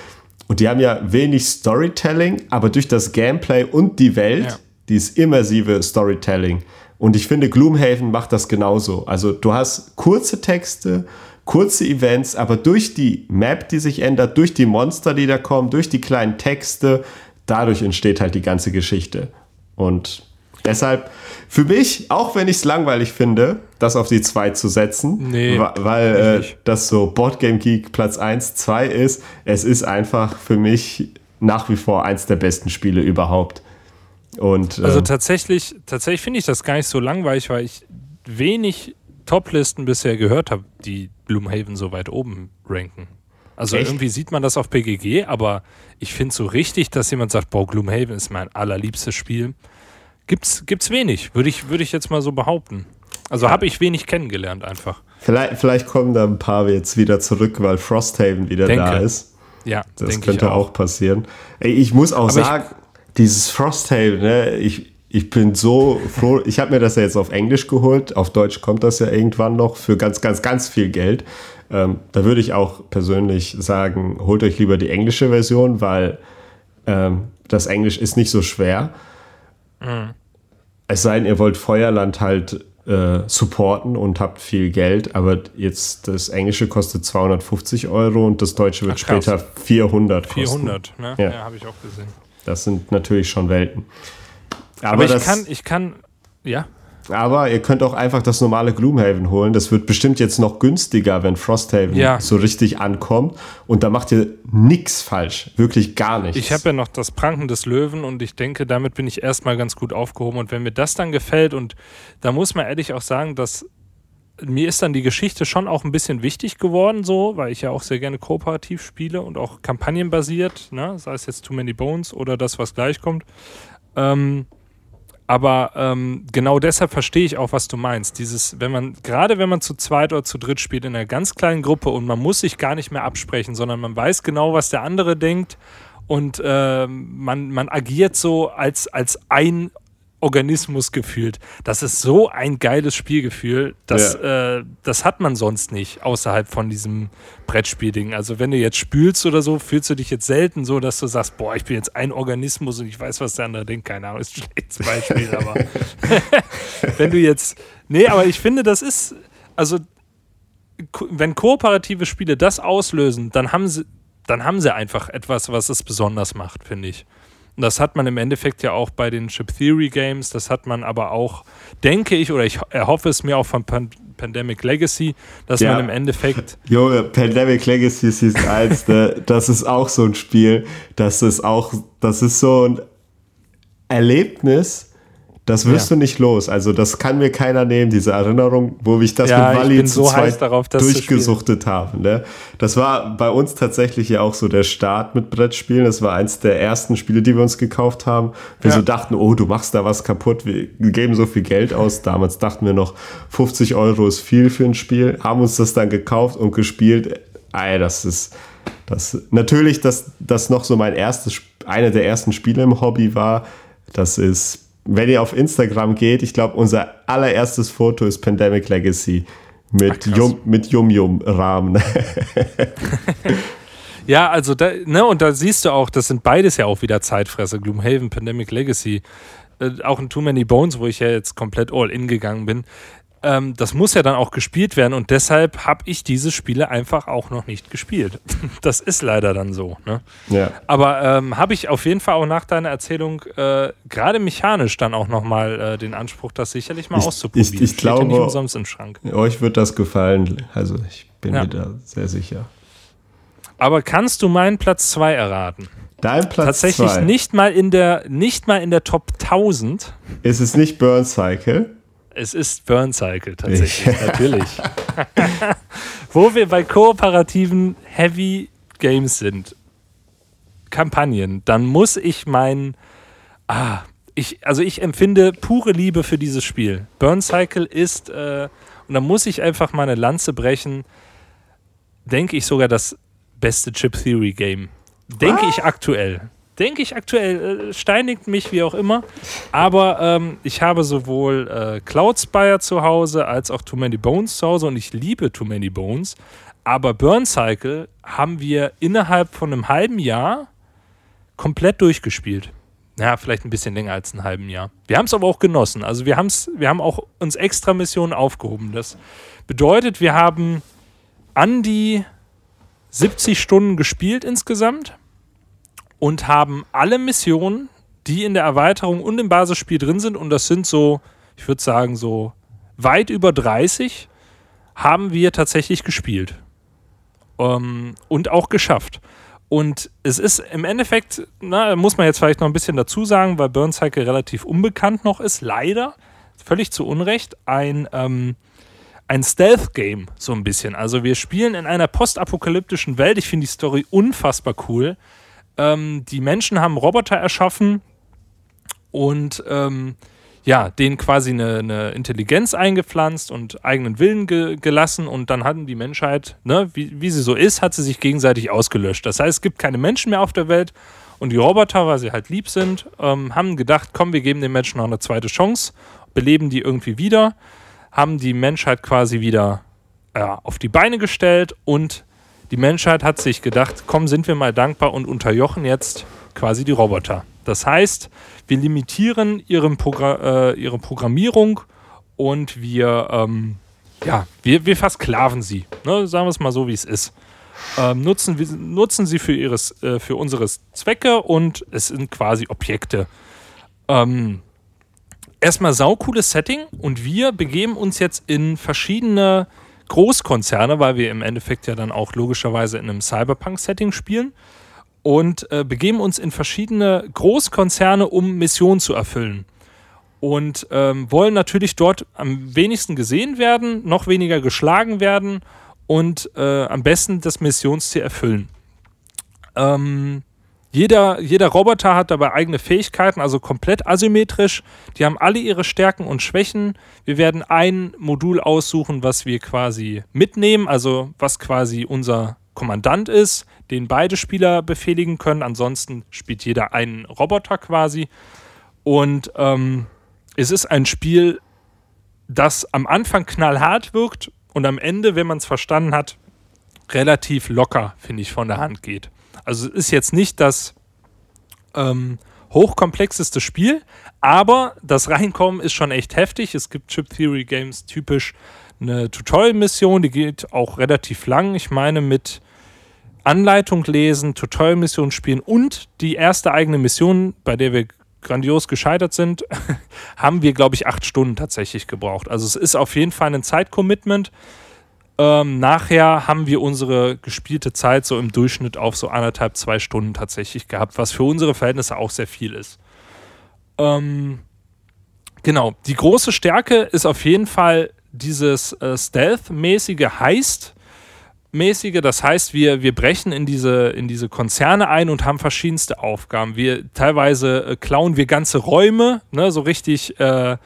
und die haben ja wenig Storytelling, aber durch das Gameplay und die Welt, Ja. dieses immersive Storytelling. Und ich finde, Gloomhaven macht das genauso. Also du hast kurze Texte, kurze Events, aber durch die Map, die sich ändert, durch die Monster, die da kommen, durch die kleinen Texte, dadurch entsteht halt die ganze Geschichte. Und deshalb, für mich, auch wenn ich es langweilig finde, das auf die 2 zu setzen, Nee, weil äh, das so Boardgame Geek Platz 1, 2 ist, es ist einfach für mich nach wie vor eins der besten Spiele überhaupt. Und Also ähm, tatsächlich, tatsächlich finde ich das gar nicht so langweilig, weil ich wenig Top-Listen bisher gehört habe, die Gloomhaven so weit oben ranken. Also Echt? irgendwie sieht man das auf PGG, aber ich finde so richtig, dass jemand sagt, boah, Gloomhaven ist mein allerliebstes Spiel. Gibt's, gibt's wenig, würde ich, würde ich jetzt mal so behaupten. Also habe ich wenig kennengelernt einfach. Vielleicht, vielleicht kommen da ein paar jetzt wieder zurück, weil Frosthaven wieder Denke. da ist. Ja, Das könnte auch. auch. passieren. Ey, ich muss auch Aber sagen, dieses Frosthaven, ne, ich, ich bin so froh. Ich habe mir das ja jetzt auf Englisch geholt. Auf Deutsch kommt das ja irgendwann noch für ganz, ganz, ganz viel Geld. Ähm, da würde ich auch persönlich sagen, holt euch lieber die englische Version, weil ähm, das Englisch ist nicht so schwer. Mhm. Es sei denn, ihr wollt Feuerland halt äh, supporten und habt viel Geld, aber jetzt das Englische kostet 250 Euro und das Deutsche wird Ach, später 400 kosten. 400, ne? Ja. Ja, habe ich auch gesehen. Das sind natürlich schon Welten. Aber, Aber, ich das, kann, ich kann, ja, aber ihr könnt auch einfach das normale Gloomhaven holen. Das wird bestimmt jetzt noch günstiger, wenn Frosthaven Ja. so richtig ankommt. Und da macht ihr nichts falsch. Wirklich gar nichts. Ich habe ja noch das Pranken des Löwen und ich denke, damit bin ich erstmal ganz gut aufgehoben. Und wenn mir das dann gefällt, und da muss man ehrlich auch sagen, dass mir ist dann die Geschichte schon auch ein bisschen wichtig geworden, so, weil ich ja auch sehr gerne kooperativ spiele und auch kampagnenbasiert, ne? sei es jetzt Too Many Bones oder das, was gleich kommt. Ähm, aber ähm, genau deshalb verstehe ich auch, was du meinst. Dieses, wenn man, gerade wenn man zu zweit oder zu dritt spielt in einer ganz kleinen Gruppe und man muss sich gar nicht mehr absprechen, sondern man weiß genau, was der andere denkt und ähm, man, man agiert so als, als ein Organismus gefühlt. Das ist so ein geiles Spielgefühl. Das, äh, das hat man sonst nicht außerhalb von diesem Brettspielding. Also wenn du jetzt spülst oder so, fühlst du dich jetzt selten so, dass du sagst, boah, ich bin jetzt ein Organismus und ich weiß, was der andere denkt. Keine Ahnung, ist ein schlechtes Beispiel, aber wenn du jetzt. Nee, aber ich finde, das ist. Also, wenn kooperative Spiele das auslösen, dann haben sie, dann haben sie einfach etwas, was es besonders macht, finde ich. Und das hat man im Endeffekt ja auch bei den Chip Theory Games, das hat man aber auch, denke ich, oder ich erhoffe es mir auch von Pan Pandemic Legacy, dass Ja. man im Endeffekt, Junge, Pandemic Legacy Season 1, ne, das ist auch so ein Spiel, das ist auch, das ist so ein Erlebnis, das wirst Ja. du nicht los. Also das kann mir keiner nehmen, diese Erinnerung, wo ich das Ja, mit Wally zu so zweit darauf, durchgesuchtet habe. Ne? Das war bei uns tatsächlich ja auch so der Start mit Brettspielen. Das war eins der ersten Spiele, die wir uns gekauft haben. Wir Ja. so dachten, oh, du machst da was kaputt, wir geben so viel Geld aus. Damals dachten wir noch, 50 Euro ist viel für ein Spiel, haben uns das dann gekauft und gespielt. Ey, das ist das natürlich, dass das noch so mein erstes, Sp- eine der ersten Spiele im Hobby war. Das ist, wenn ihr auf Instagram geht, ich glaube, unser allererstes Foto ist Pandemic Legacy mit krass. Yum, mit Yum Yum Rahmen. ja, also da, ne, und da siehst du auch, das sind beides ja auch wieder Zeitfresser, Gloomhaven, Pandemic Legacy, äh, auch in Too Many Bones, wo ich ja jetzt komplett all in gegangen bin. Ähm, das muss ja dann auch gespielt werden und deshalb habe ich diese Spiele einfach auch noch nicht gespielt. Das ist leider dann so. Ne? Ja. Aber ähm, habe ich auf jeden Fall auch nach deiner Erzählung äh, gerade mechanisch dann auch nochmal äh, den Anspruch, das sicherlich mal Ich- auszuprobieren. ich- ich Steht glaube- ja nicht umsonst im Schrank. Euch wird das gefallen. Also ich bin Ja. mir da sehr sicher. Aber kannst du meinen Platz 2 erraten? Dein Platz Tatsächlich zwei. nicht mal in der nicht mal in der Top 1000. Ist es nicht Burn Cycle? Es ist Burn Cycle tatsächlich, natürlich. Wo wir bei kooperativen Heavy Games sind, Kampagnen, dann muss ich meinen, ah, ich, also ich empfinde pure Liebe für dieses Spiel. Burn Cycle ist, äh, und da muss ich einfach meine Lanze brechen, denke ich sogar das beste Chip Theory Game. Denke ich aktuell. Denke ich aktuell, äh, steinigt mich wie auch immer. Aber ähm, ich habe sowohl äh, Cloud Spire zu Hause als auch Too Many Bones zu Hause und ich liebe Too Many Bones. Aber Burn Cycle haben wir innerhalb von einem halben Jahr komplett durchgespielt. Ja, vielleicht ein bisschen länger als ein halben Jahr. Wir haben es aber auch genossen. Also wir, haben's, wir haben auch uns extra Missionen aufgehoben. Das bedeutet, wir haben an die 70 Stunden gespielt insgesamt und haben alle Missionen, die in der Erweiterung und im Basisspiel drin sind, und das sind so, ich würde sagen, so weit über 30, haben wir tatsächlich gespielt. Ähm, und auch geschafft. Und es ist im Endeffekt, na, muss man jetzt vielleicht noch ein bisschen dazu sagen, weil Burn Cycle relativ unbekannt noch ist, leider, völlig zu Unrecht, ein, ähm, ein Stealth-Game, so ein bisschen. Also wir spielen in einer postapokalyptischen Welt. Ich finde die Story unfassbar cool. Ähm, die Menschen haben Roboter erschaffen und ähm, ja, denen quasi eine, eine Intelligenz eingepflanzt und eigenen Willen ge gelassen und dann hatten die Menschheit, ne, wie, wie sie so ist, hat sie sich gegenseitig ausgelöscht. Das heißt, es gibt keine Menschen mehr auf der Welt und die Roboter, weil sie halt lieb sind, ähm, haben gedacht, komm, wir geben den Menschen noch eine zweite Chance, beleben die irgendwie wieder, haben die Menschheit quasi wieder ja, auf die Beine gestellt und die Menschheit hat sich gedacht, komm, sind wir mal dankbar und unterjochen jetzt quasi die Roboter. Das heißt, wir limitieren Progra äh, ihre Programmierung und wir, ähm, ja, wir, wir versklaven sie. Ne? Sagen wir es mal so, wie es ist. Ähm, nutzen, wir, nutzen sie für, ihres, äh, für unsere Zwecke und es sind quasi Objekte. Ähm, erstmal saucooles Setting und wir begeben uns jetzt in verschiedene Großkonzerne, weil wir im Endeffekt ja dann auch logischerweise in einem Cyberpunk-Setting spielen und äh, begeben uns in verschiedene Großkonzerne, um Missionen zu erfüllen. Und ähm, wollen natürlich dort am wenigsten gesehen werden, noch weniger geschlagen werden und äh, am besten das Missionsziel erfüllen. Ähm, jeder, jeder Roboter hat dabei eigene Fähigkeiten, also komplett asymmetrisch. Die haben alle ihre Stärken und Schwächen. Wir werden ein Modul aussuchen, was wir quasi mitnehmen, also was quasi unser Kommandant ist, den beide Spieler befehligen können. Ansonsten spielt jeder einen Roboter quasi. Und ähm, es ist ein Spiel, das am Anfang knallhart wirkt und am Ende, wenn man es verstanden hat, relativ locker, finde ich, von der Hand geht. Also es ist jetzt nicht das ähm, hochkomplexeste Spiel, aber das Reinkommen ist schon echt heftig. Es gibt Chip Theory Games typisch eine Tutorial-Mission, die geht auch relativ lang. Ich meine mit Anleitung lesen, Tutorial-Mission spielen und die erste eigene Mission, bei der wir grandios gescheitert sind, haben wir, glaube ich, acht Stunden tatsächlich gebraucht. Also es ist auf jeden Fall ein Zeitcommitment. Ähm, nachher haben wir unsere gespielte Zeit so im Durchschnitt auf so anderthalb, zwei Stunden tatsächlich gehabt, was für unsere Verhältnisse auch sehr viel ist. Ähm, genau, die große Stärke ist auf jeden Fall dieses äh, Stealth-mäßige Heist. Mäßige, das heißt, wir, wir brechen in diese, in diese Konzerne ein und haben verschiedenste Aufgaben. Wir teilweise äh, klauen wir ganze Räume, ne, so richtig, äh,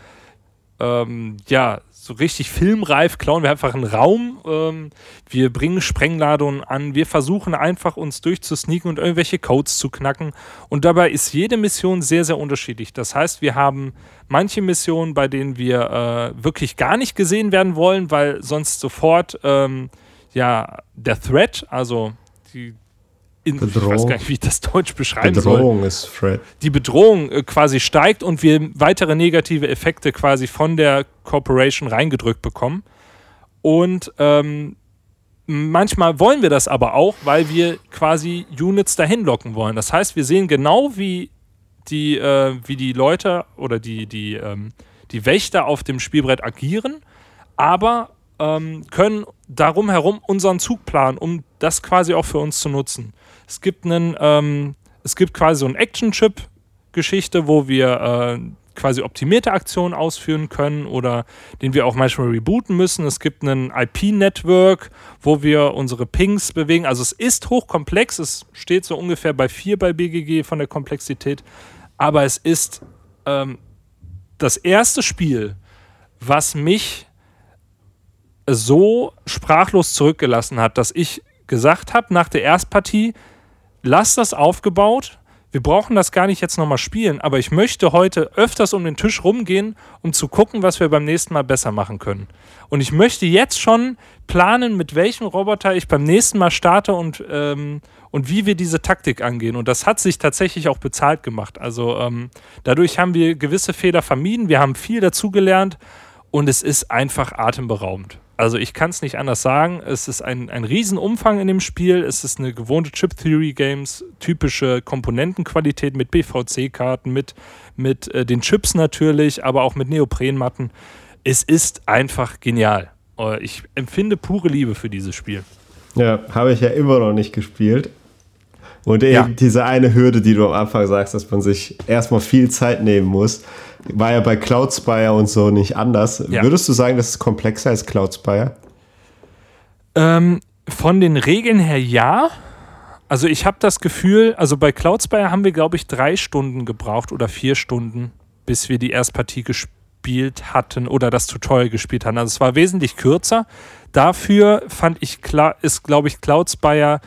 ähm, ja, so richtig filmreif klauen wir einfach einen Raum. Ähm, wir bringen Sprengladungen an. Wir versuchen einfach uns durchzusneaken und irgendwelche Codes zu knacken. Und dabei ist jede Mission sehr, sehr unterschiedlich. Das heißt, wir haben manche Missionen, bei denen wir äh, wirklich gar nicht gesehen werden wollen, weil sonst sofort ähm, ja der Threat, also die in, ich weiß gar nicht, wie ich das Deutsch beschreiben Bedrohung soll. ist Fred. Die Bedrohung äh, quasi steigt und wir weitere negative Effekte quasi von der Corporation reingedrückt bekommen. Und ähm, manchmal wollen wir das aber auch, weil wir quasi Units dahin locken wollen. Das heißt, wir sehen genau, wie die, äh, wie die Leute oder die, die, ähm, die Wächter auf dem Spielbrett agieren, aber ähm, können darum herum unseren Zug planen, um das quasi auch für uns zu nutzen. Es gibt einen, ähm, es gibt quasi so ein Action-Chip-Geschichte, wo wir äh, quasi optimierte Aktionen ausführen können oder den wir auch manchmal rebooten müssen. Es gibt einen IP-Network, wo wir unsere Pings bewegen. Also es ist hochkomplex, es steht so ungefähr bei 4 bei BGG von der Komplexität, aber es ist ähm, das erste Spiel, was mich so sprachlos zurückgelassen hat, dass ich gesagt habe nach der Erstpartie, lass das aufgebaut. Wir brauchen das gar nicht jetzt nochmal spielen, aber ich möchte heute öfters um den Tisch rumgehen, um zu gucken, was wir beim nächsten Mal besser machen können. Und ich möchte jetzt schon planen, mit welchem Roboter ich beim nächsten Mal starte und, ähm, und wie wir diese Taktik angehen. Und das hat sich tatsächlich auch bezahlt gemacht. Also ähm, dadurch haben wir gewisse Fehler vermieden, wir haben viel dazugelernt und es ist einfach atemberaubend. Also ich kann es nicht anders sagen. Es ist ein, ein Riesenumfang in dem Spiel. Es ist eine gewohnte Chip Theory Games, typische Komponentenqualität mit BVC-Karten, mit, mit äh, den Chips natürlich, aber auch mit Neoprenmatten. Es ist einfach genial. Äh, ich empfinde pure Liebe für dieses Spiel. Ja, habe ich ja immer noch nicht gespielt. Und eben ja. diese eine Hürde, die du am Anfang sagst, dass man sich erstmal viel Zeit nehmen muss, war ja bei Cloudspire und so nicht anders. Ja. Würdest du sagen, das ist komplexer als Cloudspire? Ähm, von den Regeln her ja. Also ich habe das Gefühl, also bei Cloudspire haben wir, glaube ich, drei Stunden gebraucht oder vier Stunden, bis wir die Erstpartie gespielt hatten oder das Tutorial gespielt hatten. Also es war wesentlich kürzer. Dafür fand ich klar, ist, glaube ich, Cloudspire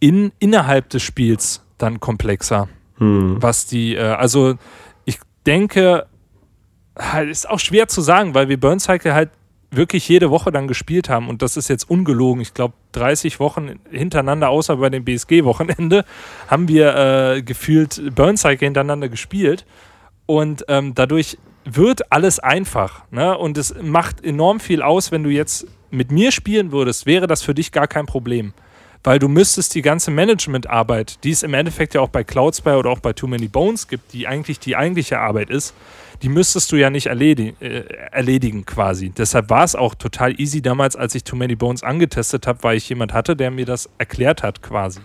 in, innerhalb des Spiels dann komplexer. Hm. Was die, äh, also denke, halt, ist auch schwer zu sagen, weil wir Burn Cycle halt wirklich jede Woche dann gespielt haben und das ist jetzt ungelogen. Ich glaube, 30 Wochen hintereinander, außer bei dem BSG-Wochenende, haben wir äh, gefühlt Burn Cycle hintereinander gespielt und ähm, dadurch wird alles einfach. Ne? Und es macht enorm viel aus, wenn du jetzt mit mir spielen würdest, wäre das für dich gar kein Problem weil du müsstest die ganze Managementarbeit, die es im Endeffekt ja auch bei Cloudspire oder auch bei Too Many Bones gibt, die eigentlich die eigentliche Arbeit ist, die müsstest du ja nicht erledigen, äh, erledigen quasi. Deshalb war es auch total easy damals, als ich Too Many Bones angetestet habe, weil ich jemand hatte, der mir das erklärt hat quasi.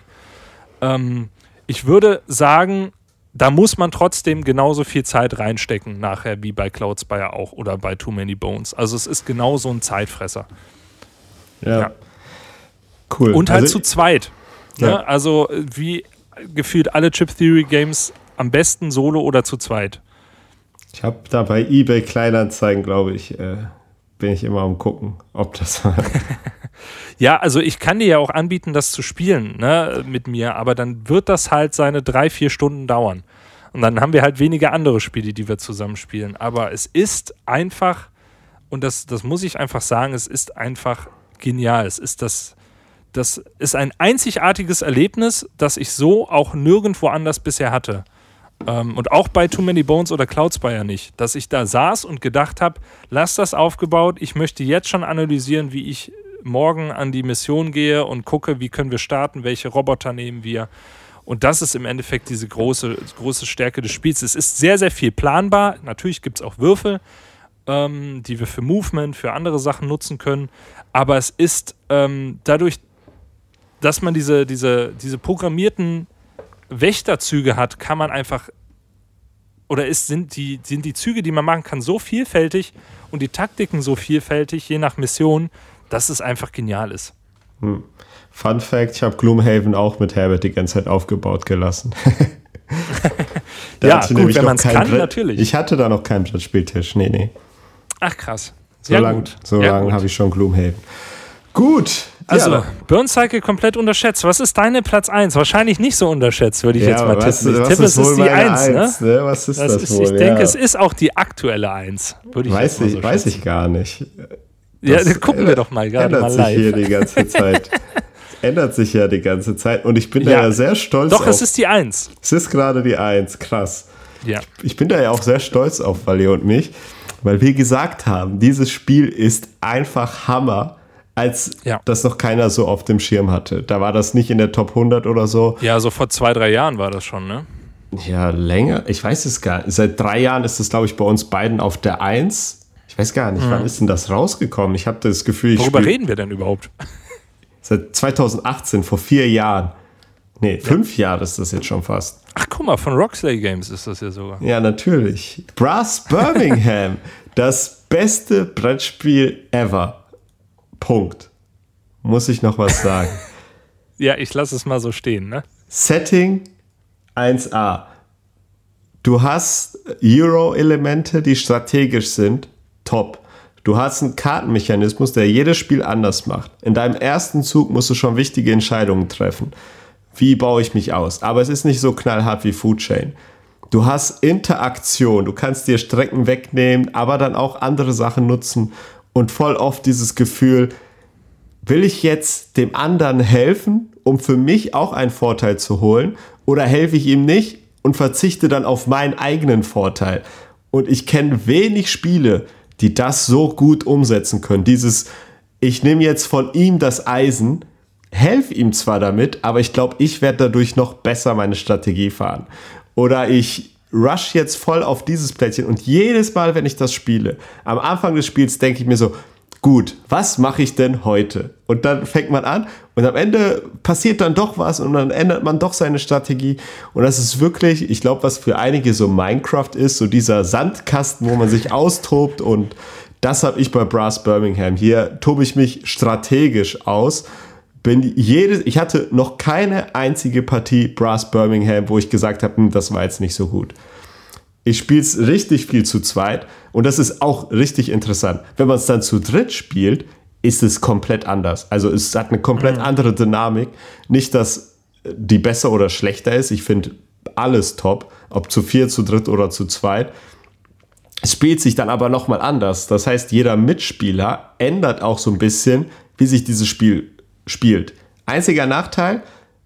Ähm, ich würde sagen, da muss man trotzdem genauso viel Zeit reinstecken nachher wie bei Cloudspire auch oder bei Too Many Bones. Also es ist genauso ein Zeitfresser. ja. ja. Cool. Und halt also, zu zweit. Ne? Ja. Also wie gefühlt alle Chip Theory Games am besten solo oder zu zweit. Ich habe da bei eBay Kleinanzeigen, glaube ich, äh, bin ich immer am gucken, ob das war. ja, also ich kann dir ja auch anbieten, das zu spielen ne, mit mir, aber dann wird das halt seine drei, vier Stunden dauern. Und dann haben wir halt weniger andere Spiele, die wir zusammen spielen. Aber es ist einfach, und das, das muss ich einfach sagen, es ist einfach genial. Es ist das, das ist ein einzigartiges Erlebnis, das ich so auch nirgendwo anders bisher hatte. Ähm, und auch bei Too Many Bones oder Cloudspire nicht. Dass ich da saß und gedacht habe, lass das aufgebaut, ich möchte jetzt schon analysieren, wie ich morgen an die Mission gehe und gucke, wie können wir starten, welche Roboter nehmen wir. Und das ist im Endeffekt diese große, große Stärke des Spiels. Es ist sehr, sehr viel planbar. Natürlich gibt es auch Würfel, ähm, die wir für Movement, für andere Sachen nutzen können. Aber es ist ähm, dadurch, dass man diese, diese, diese programmierten Wächterzüge hat, kann man einfach oder ist, sind, die, sind die Züge, die man machen kann, so vielfältig und die Taktiken so vielfältig, je nach Mission, dass es einfach genial ist. Hm. Fun Fact: Ich habe Gloomhaven auch mit Herbert die ganze Zeit aufgebaut gelassen. ja, gut, wenn man es kann, Brett, natürlich. Ich hatte da noch keinen Brettspieltisch. Nee, nee. Ach, krass. Sehr so lang, So lange habe ich schon Gloomhaven. Gut, also, ja. Burn Cycle komplett unterschätzt. Was ist deine Platz 1? Wahrscheinlich nicht so unterschätzt, würde ich ja, jetzt mal was, tippen. Ich tippe, es ist die 1. 1 ne? ne? Was ist das, das ist, wohl? Ich denke, es ist auch die aktuelle 1. Würde ich weiß, ich, so weiß ich gar nicht. Das ja, gucken wir doch mal gerade mal live. hier die ganze Zeit. ändert sich ja die ganze Zeit und ich bin ja, da ja sehr stolz Doch, auf. es ist die Eins. Es ist gerade die Eins, krass. Ja. Ich bin da ja auch sehr stolz auf Wally und mich, weil wir gesagt haben, dieses Spiel ist einfach Hammer, als ja. das noch keiner so auf dem Schirm hatte. Da war das nicht in der Top 100 oder so. Ja, so vor zwei, drei Jahren war das schon, ne? Ja, länger. Ich weiß es gar nicht. Seit drei Jahren ist das, glaube ich, bei uns beiden auf der Eins. Ich weiß gar nicht, mhm. wann ist denn das rausgekommen? Ich habe das Gefühl, ich Worüber reden wir denn überhaupt? Seit 2018, vor vier Jahren. Nee, fünf ja. Jahre ist das jetzt schon fast. Ach, guck mal, von Roxley Games ist das ja sogar. Ja, natürlich. Brass Birmingham, das beste Brettspiel ever. Punkt. Muss ich noch was sagen? ja, ich lasse es mal so stehen, ne? Setting 1a. Du hast Euro-Elemente, die strategisch sind. Top. Du hast einen Kartenmechanismus, der jedes Spiel anders macht. In deinem ersten Zug musst du schon wichtige Entscheidungen treffen. Wie baue ich mich aus? Aber es ist nicht so knallhart wie Food Chain. Du hast Interaktion, du kannst dir Strecken wegnehmen, aber dann auch andere Sachen nutzen und voll oft dieses Gefühl, will ich jetzt dem anderen helfen, um für mich auch einen Vorteil zu holen, oder helfe ich ihm nicht und verzichte dann auf meinen eigenen Vorteil? Und ich kenne wenig Spiele, die das so gut umsetzen können. Dieses, ich nehme jetzt von ihm das Eisen, helfe ihm zwar damit, aber ich glaube, ich werde dadurch noch besser meine Strategie fahren. Oder ich rush jetzt voll auf dieses Plättchen und jedes Mal, wenn ich das spiele, am Anfang des Spiels denke ich mir so, gut, was mache ich denn heute? Und dann fängt man an und am Ende passiert dann doch was und dann ändert man doch seine Strategie. Und das ist wirklich, ich glaube, was für einige so Minecraft ist, so dieser Sandkasten, wo man sich austobt und das habe ich bei Brass Birmingham. Hier tobe ich mich strategisch aus. Bin jedes, ich hatte noch keine einzige Partie Brass Birmingham, wo ich gesagt habe, hm, das war jetzt nicht so gut. Ich spiele es richtig viel zu zweit und das ist auch richtig interessant. Wenn man es dann zu dritt spielt, ist es komplett anders. Also es hat eine komplett mhm. andere Dynamik. Nicht, dass die besser oder schlechter ist. Ich finde alles top, ob zu vier, zu dritt oder zu zweit. Es spielt sich dann aber nochmal anders. Das heißt, jeder Mitspieler ändert auch so ein bisschen, wie sich dieses Spiel spielt. Einziger Nachteil,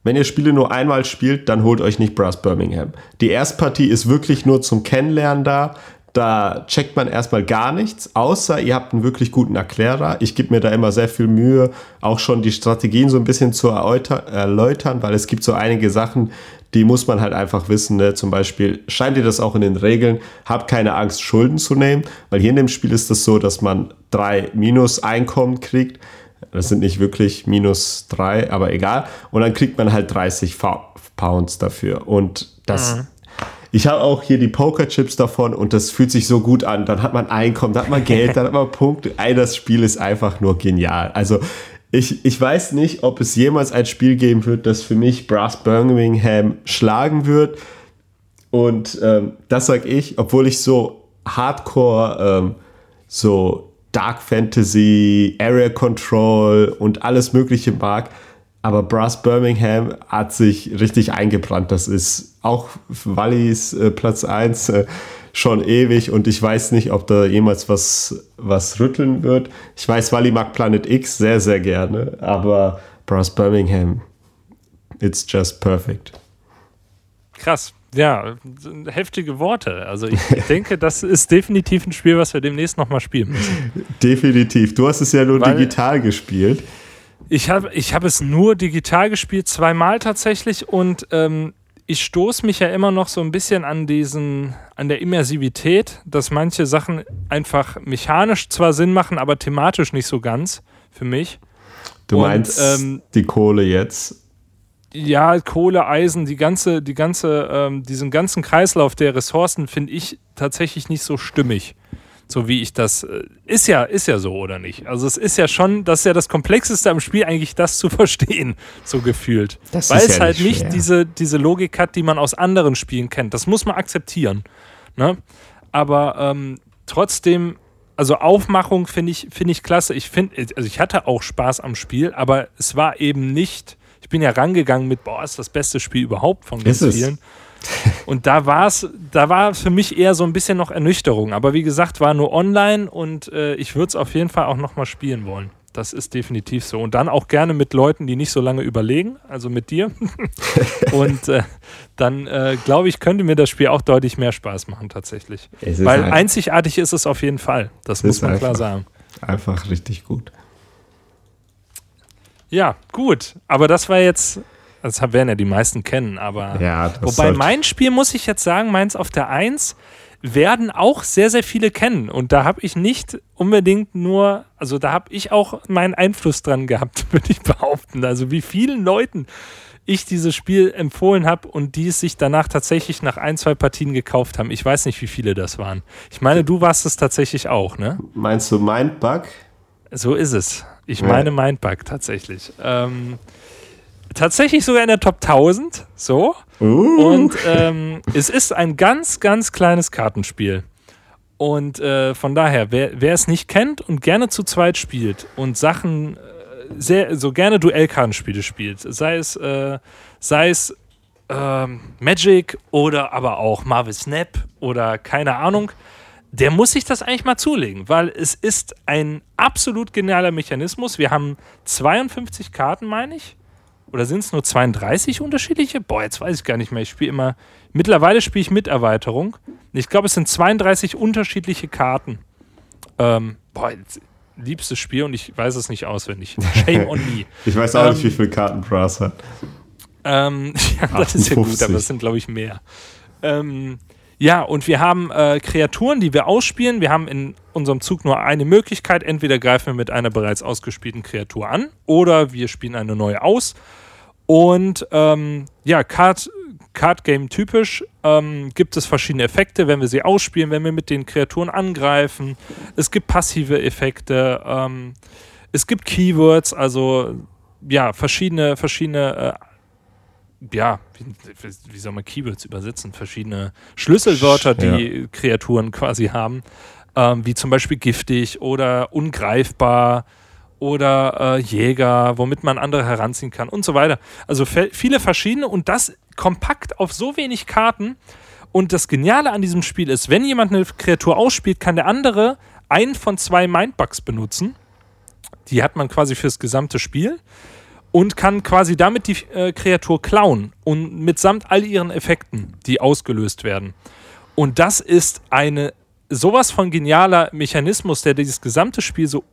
wenn ihr Spiele nur einmal spielt, dann holt euch nicht Brass Birmingham. Die Erstpartie ist wirklich nur zum Kennenlernen da. Da checkt man erstmal gar nichts, außer ihr habt einen wirklich guten Erklärer. Ich gebe mir da immer sehr viel Mühe, auch schon die Strategien so ein bisschen zu erläutern, weil es gibt so einige Sachen, die muss man halt einfach wissen. Ne? Zum Beispiel schreibt ihr das auch in den Regeln, habt keine Angst, Schulden zu nehmen, weil hier in dem Spiel ist es das so, dass man drei Minus-Einkommen kriegt das sind nicht wirklich minus drei, aber egal. Und dann kriegt man halt 30 Pounds dafür. Und das. Mhm. Ich habe auch hier die Pokerchips davon und das fühlt sich so gut an. Dann hat man Einkommen, dann hat man Geld, dann hat man Punkte. Ey, das Spiel ist einfach nur genial. Also ich, ich weiß nicht, ob es jemals ein Spiel geben wird, das für mich Brass Birmingham schlagen wird. Und ähm, das sage ich, obwohl ich so hardcore ähm, so Dark Fantasy, Area Control und alles Mögliche mag. Aber Brass Birmingham hat sich richtig eingebrannt. Das ist auch Wallis äh, Platz 1 äh, schon ewig und ich weiß nicht, ob da jemals was, was rütteln wird. Ich weiß, Wally mag Planet X sehr, sehr gerne, aber Brass Birmingham, it's just perfect. Krass. Ja, heftige Worte. Also ich denke, das ist definitiv ein Spiel, was wir demnächst nochmal spielen müssen. Definitiv. Du hast es ja nur Weil digital gespielt. Ich habe ich hab es nur digital gespielt, zweimal tatsächlich und ähm, ich stoße mich ja immer noch so ein bisschen an diesen, an der Immersivität, dass manche Sachen einfach mechanisch zwar Sinn machen, aber thematisch nicht so ganz für mich. Du meinst und, ähm, die Kohle jetzt? Ja, Kohle, Eisen, die ganze, die ganze, ähm, diesen ganzen Kreislauf der Ressourcen finde ich tatsächlich nicht so stimmig. So wie ich das. Äh, ist ja, ist ja so, oder nicht? Also es ist ja schon, das ist ja das Komplexeste am Spiel, eigentlich das zu verstehen, so gefühlt. Das Weil es ja halt nicht, nicht diese, diese Logik hat, die man aus anderen Spielen kennt. Das muss man akzeptieren. Ne? Aber ähm, trotzdem also Aufmachung finde ich, find ich klasse. Ich finde, also ich hatte auch Spaß am Spiel, aber es war eben nicht ich bin ja rangegangen mit, boah, ist das beste Spiel überhaupt von ganz vielen. Und da war es, da war für mich eher so ein bisschen noch Ernüchterung. Aber wie gesagt, war nur online und äh, ich würde es auf jeden Fall auch nochmal spielen wollen. das ist definitiv so. Und dann auch gerne mit Leuten, die nicht so lange überlegen, also mit dir. und äh, dann, äh, glaube ich, könnte mir das Spiel auch deutlich mehr Spaß machen, tatsächlich. Weil ein, einzigartig ist es auf jeden Fall. Das muss man klar sagen. Einfach richtig gut. Ja, gut. Aber das war jetzt, das werden ja die meisten kennen, aber ja, wobei mein Spiel, muss ich jetzt sagen, meins auf der 1 werden auch sehr, sehr viele kennen. Und da habe ich nicht unbedingt nur, also da habe ich auch meinen Einfluss dran gehabt, würde ich behaupten. Also wie vielen Leuten ich dieses Spiel empfohlen habe und die es sich danach tatsächlich nach ein, zwei Partien gekauft haben. Ich weiß nicht, wie viele das waren. Ich meine, du warst es tatsächlich auch, ne? Meinst du Mindbug? So ist es. Ich meine Mindbug tatsächlich. Ähm, tatsächlich sogar in der Top 1000. So. Uh. Und ähm, es ist ein ganz, ganz kleines Kartenspiel. Und äh, von daher, wer, wer, es nicht kennt und gerne zu zweit spielt und Sachen, äh, sehr, so gerne Duellkartenspiele spielt, sei es, äh, sei es ähm, Magic oder aber auch Marvel Snap oder keine Ahnung, der muss sich das eigentlich mal zulegen, weil es ist ein absolut genialer Mechanismus. Wir haben 52 Karten, meine ich. Oder sind es nur 32 unterschiedliche? Boah, jetzt weiß ich gar nicht mehr. Ich spiele immer. Mittlerweile spiele ich mit Erweiterung. Ich glaube, es sind 32 unterschiedliche Karten. Ähm, boah, jetzt, liebstes Spiel und ich weiß es nicht auswendig. Shame on me. ich weiß auch ähm, nicht, wie viele Karten Brass hat. Ähm, ja, das ist ja gut, aber das sind, glaube ich, mehr. Ähm, ja, und wir haben äh, Kreaturen, die wir ausspielen. Wir haben in unserem Zug nur eine Möglichkeit. Entweder greifen wir mit einer bereits ausgespielten Kreatur an oder wir spielen eine neue aus. Und ähm, ja, Card, Card Game typisch ähm, gibt es verschiedene Effekte, wenn wir sie ausspielen, wenn wir mit den Kreaturen angreifen. Es gibt passive Effekte. Ähm, es gibt Keywords, also ja, verschiedene, verschiedene äh, ja, wie, wie, soll man Keywords übersetzen? Verschiedene Schlüsselwörter, die ja. Kreaturen quasi haben, ähm, wie zum Beispiel giftig oder ungreifbar oder äh, Jäger, womit man andere heranziehen kann und so weiter. Also viele verschiedene und das kompakt auf so wenig Karten. Und das Geniale an diesem Spiel ist, wenn jemand eine Kreatur ausspielt, kann der andere einen von zwei Mindbugs benutzen. Die hat man quasi fürs gesamte Spiel und kann quasi damit die äh, Kreatur klauen und mitsamt all ihren Effekten, die ausgelöst werden. Und das ist eine sowas von genialer Mechanismus, der dieses gesamte Spiel so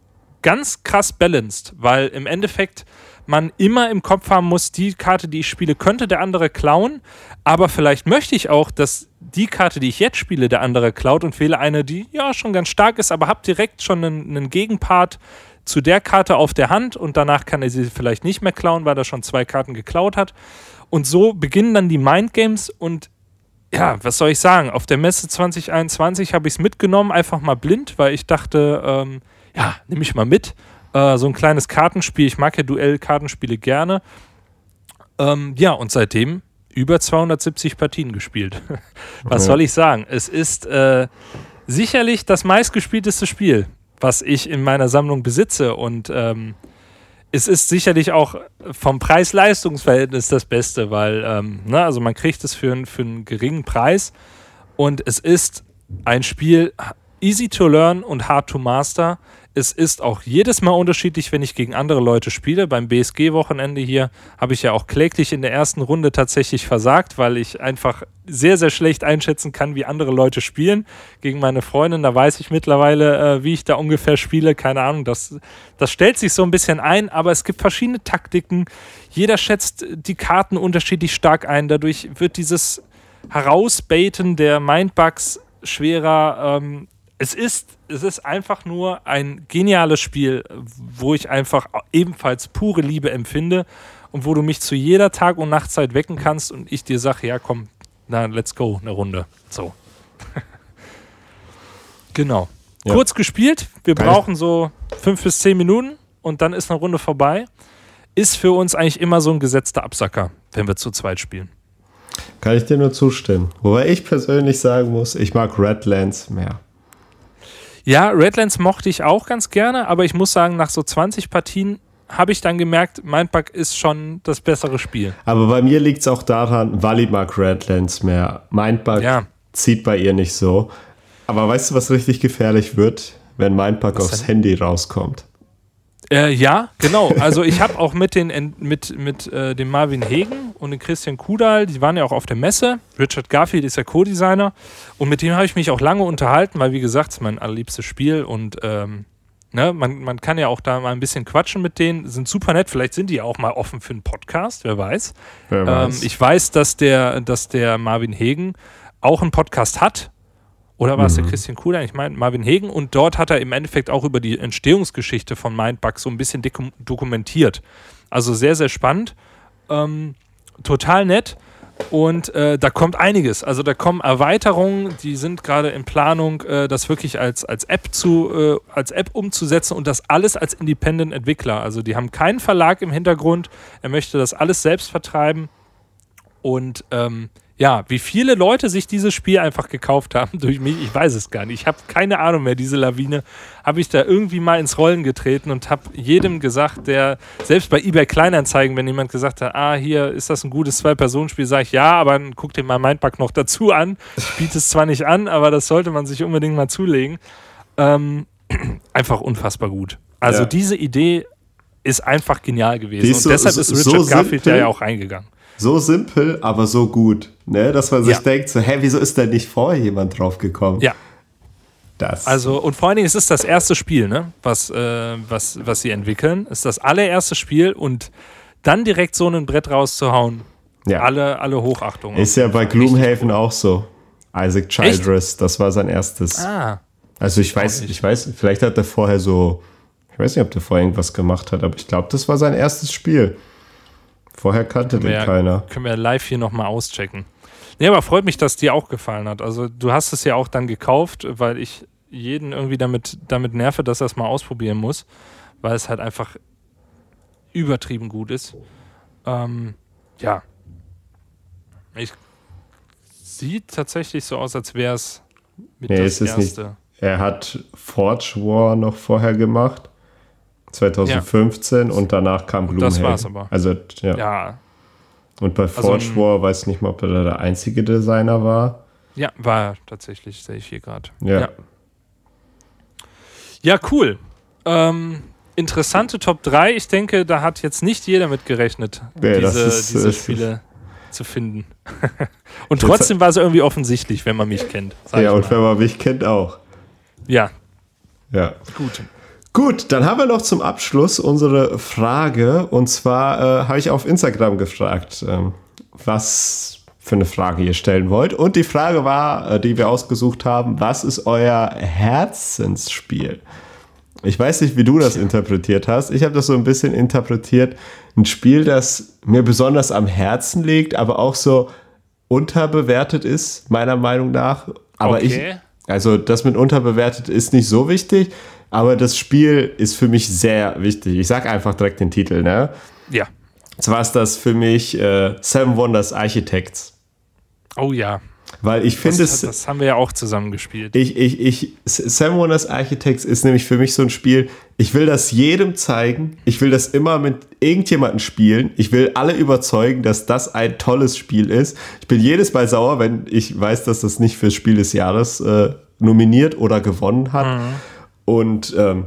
ganz krass balanced, weil im Endeffekt man immer im Kopf haben muss, die Karte, die ich spiele, könnte der andere klauen, aber vielleicht möchte ich auch, dass die Karte, die ich jetzt spiele, der andere klaut und wähle eine, die ja schon ganz stark ist, aber habe direkt schon einen, einen Gegenpart, zu der Karte auf der Hand und danach kann er sie vielleicht nicht mehr klauen, weil er schon zwei Karten geklaut hat. Und so beginnen dann die Mindgames und ja, was soll ich sagen? Auf der Messe 2021 habe ich es mitgenommen, einfach mal blind, weil ich dachte, ähm, ja, nehme ich mal mit. Äh, so ein kleines Kartenspiel. Ich mag ja Duell-Kartenspiele gerne. Ähm, ja, und seitdem über 270 Partien gespielt. was soll ich sagen? Es ist äh, sicherlich das meistgespielteste Spiel was ich in meiner Sammlung besitze. Und ähm, es ist sicherlich auch vom Preis-Leistungs-Verhältnis das Beste, weil ähm, ne, also man kriegt es für, für einen geringen Preis und es ist ein Spiel easy to learn und hard to master. Es ist auch jedes Mal unterschiedlich, wenn ich gegen andere Leute spiele. Beim BSG-Wochenende hier habe ich ja auch kläglich in der ersten Runde tatsächlich versagt, weil ich einfach sehr, sehr schlecht einschätzen kann, wie andere Leute spielen. Gegen meine Freundin, da weiß ich mittlerweile, äh, wie ich da ungefähr spiele. Keine Ahnung, das, das stellt sich so ein bisschen ein, aber es gibt verschiedene Taktiken. Jeder schätzt die Karten unterschiedlich stark ein. Dadurch wird dieses Herausbaiten der Mindbugs schwerer. Ähm, es ist, es ist einfach nur ein geniales Spiel, wo ich einfach ebenfalls pure Liebe empfinde und wo du mich zu jeder Tag- und Nachtzeit wecken kannst und ich dir sage, ja komm, na, let's go, eine Runde. So. genau. Ja. Kurz gespielt, wir Geil. brauchen so fünf bis zehn Minuten und dann ist eine Runde vorbei. Ist für uns eigentlich immer so ein gesetzter Absacker, wenn wir zu zweit spielen. Kann ich dir nur zustimmen. Wobei ich persönlich sagen muss, ich mag Redlands mehr. Ja, Redlands mochte ich auch ganz gerne, aber ich muss sagen, nach so 20 Partien habe ich dann gemerkt, Mindbug ist schon das bessere Spiel. Aber bei mir liegt es auch daran, Wally mag Redlands mehr. Mindbug ja. zieht bei ihr nicht so. Aber weißt du, was richtig gefährlich wird, wenn Mindbug aufs denn? Handy rauskommt? Äh, ja, genau. Also ich habe auch mit, den, mit, mit äh, dem Marvin Hegen und dem Christian Kudal, die waren ja auch auf der Messe. Richard Garfield ist ja Co-Designer. Und mit dem habe ich mich auch lange unterhalten, weil wie gesagt, es ist mein allerliebstes Spiel und ähm, ne, man, man kann ja auch da mal ein bisschen quatschen mit denen. Sind super nett. Vielleicht sind die auch mal offen für einen Podcast, wer weiß. Wer weiß. Ähm, ich weiß, dass der, dass der Marvin Hegen auch einen Podcast hat oder war es der mhm. Christian Kuhler? Ich meine, Marvin Hegen. Und dort hat er im Endeffekt auch über die Entstehungsgeschichte von Mindbug so ein bisschen dokumentiert. Also sehr, sehr spannend. Ähm, total nett. Und äh, da kommt einiges. Also da kommen Erweiterungen, die sind gerade in Planung, äh, das wirklich als, als, App zu, äh, als App umzusetzen und das alles als Independent-Entwickler. Also die haben keinen Verlag im Hintergrund. Er möchte das alles selbst vertreiben. Und ähm, ja, wie viele Leute sich dieses Spiel einfach gekauft haben durch mich, ich weiß es gar nicht. Ich habe keine Ahnung mehr, diese Lawine habe ich da irgendwie mal ins Rollen getreten und habe jedem gesagt, der, selbst bei eBay Kleinanzeigen, wenn jemand gesagt hat, ah, hier ist das ein gutes Zwei-Personen-Spiel, sage ich ja, aber dann guck dir mal Mindbug noch dazu an. Ich biete es zwar nicht an, aber das sollte man sich unbedingt mal zulegen. Ähm, einfach unfassbar gut. Also ja. diese Idee ist einfach genial gewesen. und deshalb ist Richard so Garfield ja auch reingegangen. So simpel, aber so gut. Ne? Dass man sich ja. denkt, so, hä, wieso ist da nicht vorher jemand drauf gekommen? Ja. Das. Also, und vor allen Dingen, es ist das erste Spiel, ne? was, äh, was, was sie entwickeln. Es ist das allererste Spiel und dann direkt so ein Brett rauszuhauen. Ja. Alle, alle Hochachtung. Ist ja bei Gloomhaven auch so. Isaac Childress, Echt? das war sein erstes. Ah. Also ich weiß, ich weiß, vielleicht hat er vorher so, ich weiß nicht, ob der vorher irgendwas gemacht hat, aber ich glaube, das war sein erstes Spiel. Vorher kannte den ja, keiner. Können wir live hier nochmal auschecken. Nee, aber freut mich, dass dir auch gefallen hat. Also du hast es ja auch dann gekauft, weil ich jeden irgendwie damit, damit nerve, dass er es mal ausprobieren muss, weil es halt einfach übertrieben gut ist. Ähm, ja. Ich, sieht tatsächlich so aus, als wäre es mit nee, das erste. Nicht. Er hat Forge War noch vorher gemacht. 2015 ja. und danach kam Gloomhaven. Das war's aber. Also, ja. ja. Und bei also, Forge also, War weiß ich nicht mal, ob er der einzige Designer war. Ja, war tatsächlich, sehe ich hier gerade. Ja. ja. Ja, cool. Ähm, interessante Top 3. Ich denke, da hat jetzt nicht jeder mit gerechnet, nee, diese, ist, diese Spiele zu finden. und trotzdem war es irgendwie offensichtlich, wenn man mich kennt. Ja, und wenn man mich kennt auch. Ja. Ja. Gut. Gut, dann haben wir noch zum Abschluss unsere Frage. Und zwar äh, habe ich auf Instagram gefragt, ähm, was für eine Frage ihr stellen wollt. Und die Frage war, äh, die wir ausgesucht haben, was ist euer Herzensspiel? Ich weiß nicht, wie du das interpretiert hast. Ich habe das so ein bisschen interpretiert. Ein Spiel, das mir besonders am Herzen liegt, aber auch so unterbewertet ist, meiner Meinung nach. Aber okay. ich, also das mit unterbewertet ist nicht so wichtig. Aber das Spiel ist für mich sehr wichtig. Ich sag einfach direkt den Titel, ne? Ja. Zwar ist das für mich äh, Seven Wonders Architects. Oh ja. Weil ich finde es. Das haben wir ja auch zusammen gespielt. Ich, ich, ich, Seven Wonders Architects ist nämlich für mich so ein Spiel, ich will das jedem zeigen. Ich will das immer mit irgendjemandem spielen. Ich will alle überzeugen, dass das ein tolles Spiel ist. Ich bin jedes Mal sauer, wenn ich weiß, dass das nicht fürs Spiel des Jahres äh, nominiert oder gewonnen hat. Mhm. Und ähm,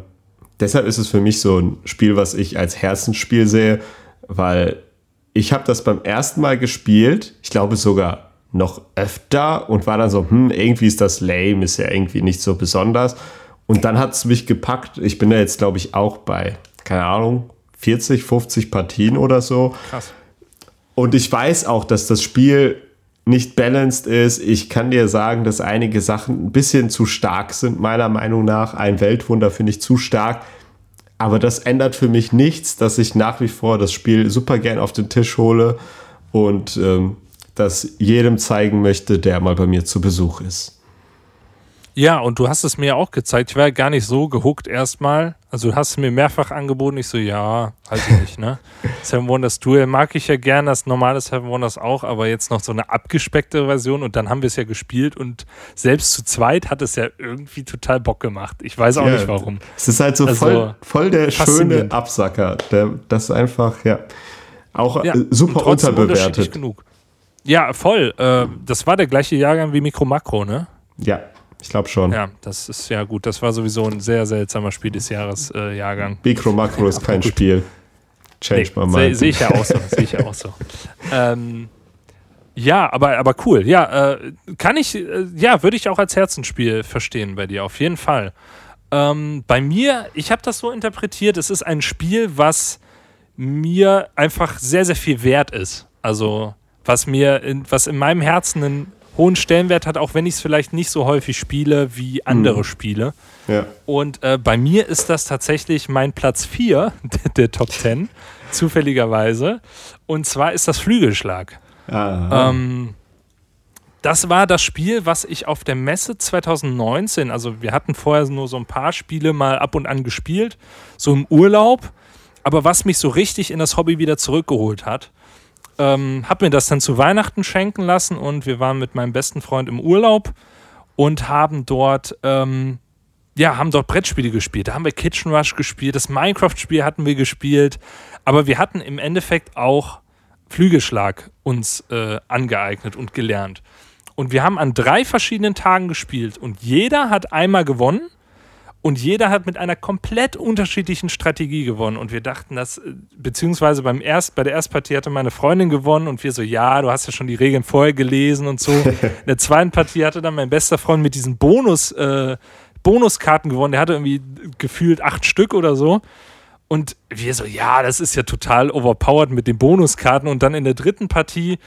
deshalb ist es für mich so ein Spiel, was ich als Herzensspiel sehe, weil ich habe das beim ersten Mal gespielt, ich glaube sogar noch öfter und war dann so, hm, irgendwie ist das lame, ist ja irgendwie nicht so besonders. Und dann hat es mich gepackt. Ich bin da jetzt, glaube ich, auch bei, keine Ahnung, 40, 50 Partien oder so. Krass. Und ich weiß auch, dass das Spiel nicht balanced ist. Ich kann dir sagen, dass einige Sachen ein bisschen zu stark sind, meiner Meinung nach. Ein Weltwunder finde ich zu stark. Aber das ändert für mich nichts, dass ich nach wie vor das Spiel super gern auf den Tisch hole und ähm, das jedem zeigen möchte, der mal bei mir zu Besuch ist. Ja, und du hast es mir auch gezeigt. Ich war gar nicht so gehuckt erstmal. Also du hast es mir mehrfach angeboten. Ich so, ja, halt ich nicht, ne? Seven Wonders Duel mag ich ja gern, das normale Seven Wonders auch, aber jetzt noch so eine abgespeckte Version und dann haben wir es ja gespielt und selbst zu zweit hat es ja irgendwie total Bock gemacht. Ich weiß auch ja, nicht warum. Es ist halt so also, voll, voll der schöne Absacker. Der, das ist einfach, ja, auch ja, super unterbewertet. Genug. Ja, voll. Äh, das war der gleiche Jahrgang wie Mikro Makro, ne? Ja. Ich glaube schon. Ja, das ist ja gut. Das war sowieso ein sehr seltsamer Spiel des Jahres äh, Jahrgang. Micro Macro ist kein Spiel. Change nee, my mind. Sehe seh ich ja auch so. Sehe ich ja auch so. Ähm, ja, aber, aber cool. Ja, äh, kann ich, äh, ja, würde ich auch als Herzensspiel verstehen bei dir, auf jeden Fall. Ähm, bei mir, ich habe das so interpretiert, es ist ein Spiel, was mir einfach sehr, sehr viel wert ist. Also, was mir, in, was in meinem Herzen einen hohen Stellenwert hat, auch wenn ich es vielleicht nicht so häufig spiele wie andere mhm. Spiele. Ja. Und äh, bei mir ist das tatsächlich mein Platz 4 der, der Top 10, zufälligerweise. Und zwar ist das Flügelschlag. Ähm, das war das Spiel, was ich auf der Messe 2019, also wir hatten vorher nur so ein paar Spiele mal ab und an gespielt, so im Urlaub, aber was mich so richtig in das Hobby wieder zurückgeholt hat ähm, habe mir das dann zu Weihnachten schenken lassen und wir waren mit meinem besten Freund im Urlaub und haben dort, ähm, ja, haben dort Brettspiele gespielt. Da haben wir Kitchen Rush gespielt, das Minecraft-Spiel hatten wir gespielt, aber wir hatten im Endeffekt auch Flügelschlag uns äh, angeeignet und gelernt. Und wir haben an drei verschiedenen Tagen gespielt und jeder hat einmal gewonnen und jeder hat mit einer komplett unterschiedlichen Strategie gewonnen. Und wir dachten, dass, äh, beziehungsweise beim erst, bei der ersten Partie hatte meine Freundin gewonnen und wir so, ja, du hast ja schon die Regeln vorher gelesen und so. In der zweiten Partie hatte dann mein bester Freund mit diesen Bonus, äh, Bonuskarten gewonnen. Der hatte irgendwie gefühlt acht Stück oder so. Und wir so, ja, das ist ja total overpowered mit den Bonuskarten. Und dann in der dritten Partie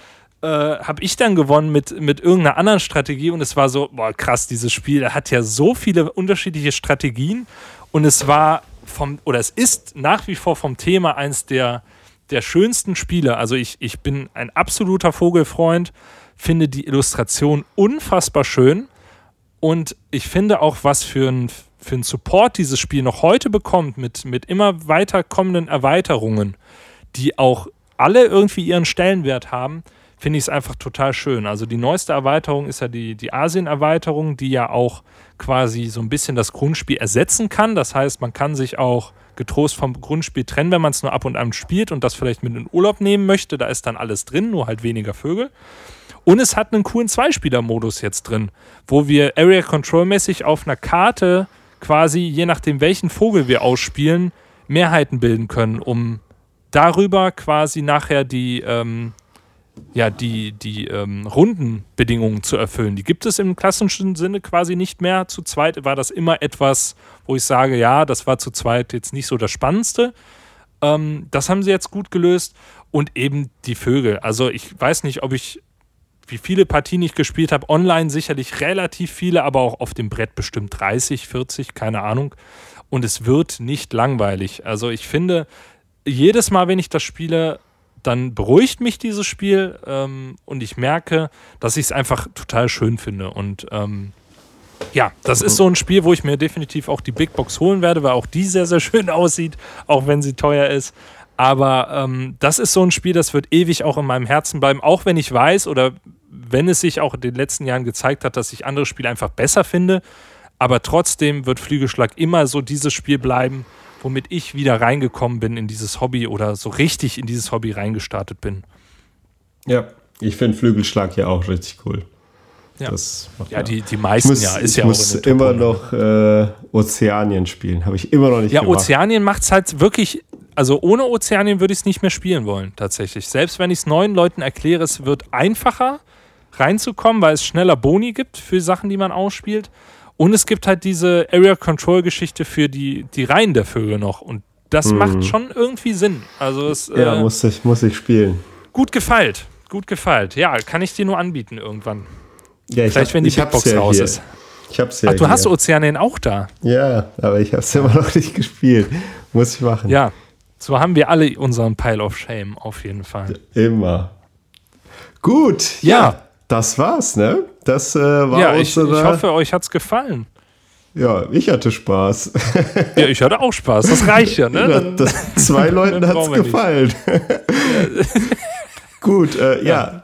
äh, habe ich dann gewonnen mit, mit irgendeiner anderen Strategie und es war so, boah, krass, dieses Spiel hat ja so viele unterschiedliche Strategien und es war vom, oder es ist nach wie vor vom Thema eins der, der schönsten Spiele. Also ich, ich bin ein absoluter Vogelfreund, finde die Illustration unfassbar schön und ich finde auch, was für ein, für ein Support dieses Spiel noch heute bekommt, mit, mit immer weiter kommenden Erweiterungen, die auch alle irgendwie ihren Stellenwert haben, finde ich es einfach total schön. Also die neueste Erweiterung ist ja die, die Asien-Erweiterung, die ja auch quasi so ein bisschen das Grundspiel ersetzen kann. Das heißt, man kann sich auch getrost vom Grundspiel trennen, wenn man es nur ab und an spielt und das vielleicht mit in den Urlaub nehmen möchte. Da ist dann alles drin, nur halt weniger Vögel. Und es hat einen coolen Zweispieler-Modus jetzt drin, wo wir Area Control-mäßig auf einer Karte quasi, je nachdem welchen Vogel wir ausspielen, Mehrheiten bilden können, um darüber quasi nachher die, ähm, ja, die, die ähm, Rundenbedingungen zu erfüllen. Die gibt es im klassischen Sinne quasi nicht mehr. Zu zweit war das immer etwas, wo ich sage, ja, das war zu zweit jetzt nicht so das Spannendste. Ähm, das haben sie jetzt gut gelöst. Und eben die Vögel. Also ich weiß nicht, ob ich, wie viele Partien ich gespielt habe, online sicherlich relativ viele, aber auch auf dem Brett bestimmt 30, 40, keine Ahnung. Und es wird nicht langweilig. Also ich finde, jedes Mal, wenn ich das spiele, dann beruhigt mich dieses Spiel ähm, und ich merke, dass ich es einfach total schön finde. Und ähm, ja, das ist so ein Spiel, wo ich mir definitiv auch die Big Box holen werde, weil auch die sehr, sehr schön aussieht, auch wenn sie teuer ist. Aber ähm, das ist so ein Spiel, das wird ewig auch in meinem Herzen bleiben, auch wenn ich weiß oder wenn es sich auch in den letzten Jahren gezeigt hat, dass ich andere Spiele einfach besser finde. Aber trotzdem wird Flügelschlag immer so dieses Spiel bleiben, womit ich wieder reingekommen bin in dieses Hobby oder so richtig in dieses Hobby reingestartet bin. Ja, ich finde Flügelschlag ja auch richtig cool. Ja, ja die, die meisten muss, ja. Ist ja muss auch immer noch äh, Ozeanien spielen. Habe ich immer noch nicht ja, gemacht. Ja, Ozeanien macht es halt wirklich. Also ohne Ozeanien würde ich es nicht mehr spielen wollen, tatsächlich. Selbst wenn ich es neuen Leuten erkläre, es wird einfacher reinzukommen, weil es schneller Boni gibt für Sachen, die man ausspielt. Und es gibt halt diese Area Control Geschichte für die, die Reihen der Vögel noch. Und das mhm. macht schon irgendwie Sinn. Also es, ja, äh, muss, ich, muss ich spielen. Gut gefeilt. Gut gefeilt. Ja, kann ich dir nur anbieten irgendwann. Ja, ich Vielleicht, hab, wenn die Bigbox ja raus hier. ist. Ich hab's ja. Ach, du hier. hast Ozeanien auch da. Ja, aber ich hab's immer noch nicht gespielt. Muss ich machen. Ja, so haben wir alle unseren Pile of Shame auf jeden Fall. Immer. Gut. Ja. ja das war's, ne? Das äh, war ja, ich, ich hoffe, euch hat's gefallen. Ja, ich hatte Spaß. Ja, ich hatte auch Spaß. Das reicht ja, ne? Dann, das, zwei Leuten hat es gefallen. Gut, äh, ja. ja.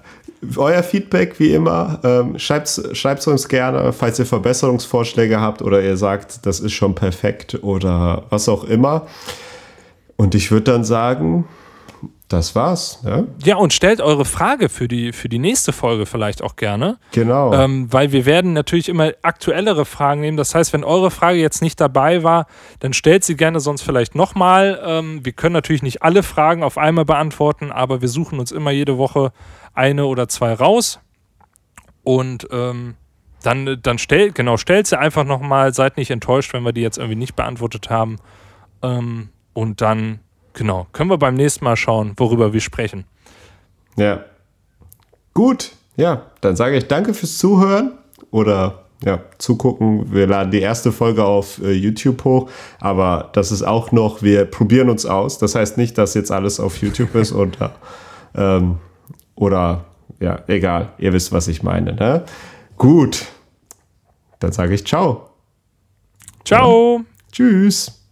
Euer Feedback wie immer. Ähm, Schreibt es uns gerne, falls ihr Verbesserungsvorschläge habt oder ihr sagt, das ist schon perfekt oder was auch immer. Und ich würde dann sagen, das war's. Ne? Ja, und stellt eure Frage für die, für die nächste Folge vielleicht auch gerne. Genau. Ähm, weil wir werden natürlich immer aktuellere Fragen nehmen. Das heißt, wenn eure Frage jetzt nicht dabei war, dann stellt sie gerne sonst vielleicht nochmal. Ähm, wir können natürlich nicht alle Fragen auf einmal beantworten, aber wir suchen uns immer jede Woche eine oder zwei raus. Und ähm, dann, dann stellt, genau, stellt sie einfach nochmal, seid nicht enttäuscht, wenn wir die jetzt irgendwie nicht beantwortet haben. Ähm, und dann Genau. Können wir beim nächsten Mal schauen, worüber wir sprechen. Ja. Gut. Ja, dann sage ich danke fürs Zuhören oder ja, zugucken. Wir laden die erste Folge auf äh, YouTube hoch, aber das ist auch noch, wir probieren uns aus. Das heißt nicht, dass jetzt alles auf YouTube ist und, ähm, oder ja, egal, ihr wisst, was ich meine. Ne? Gut, dann sage ich ciao. Ciao. Ja. Tschüss.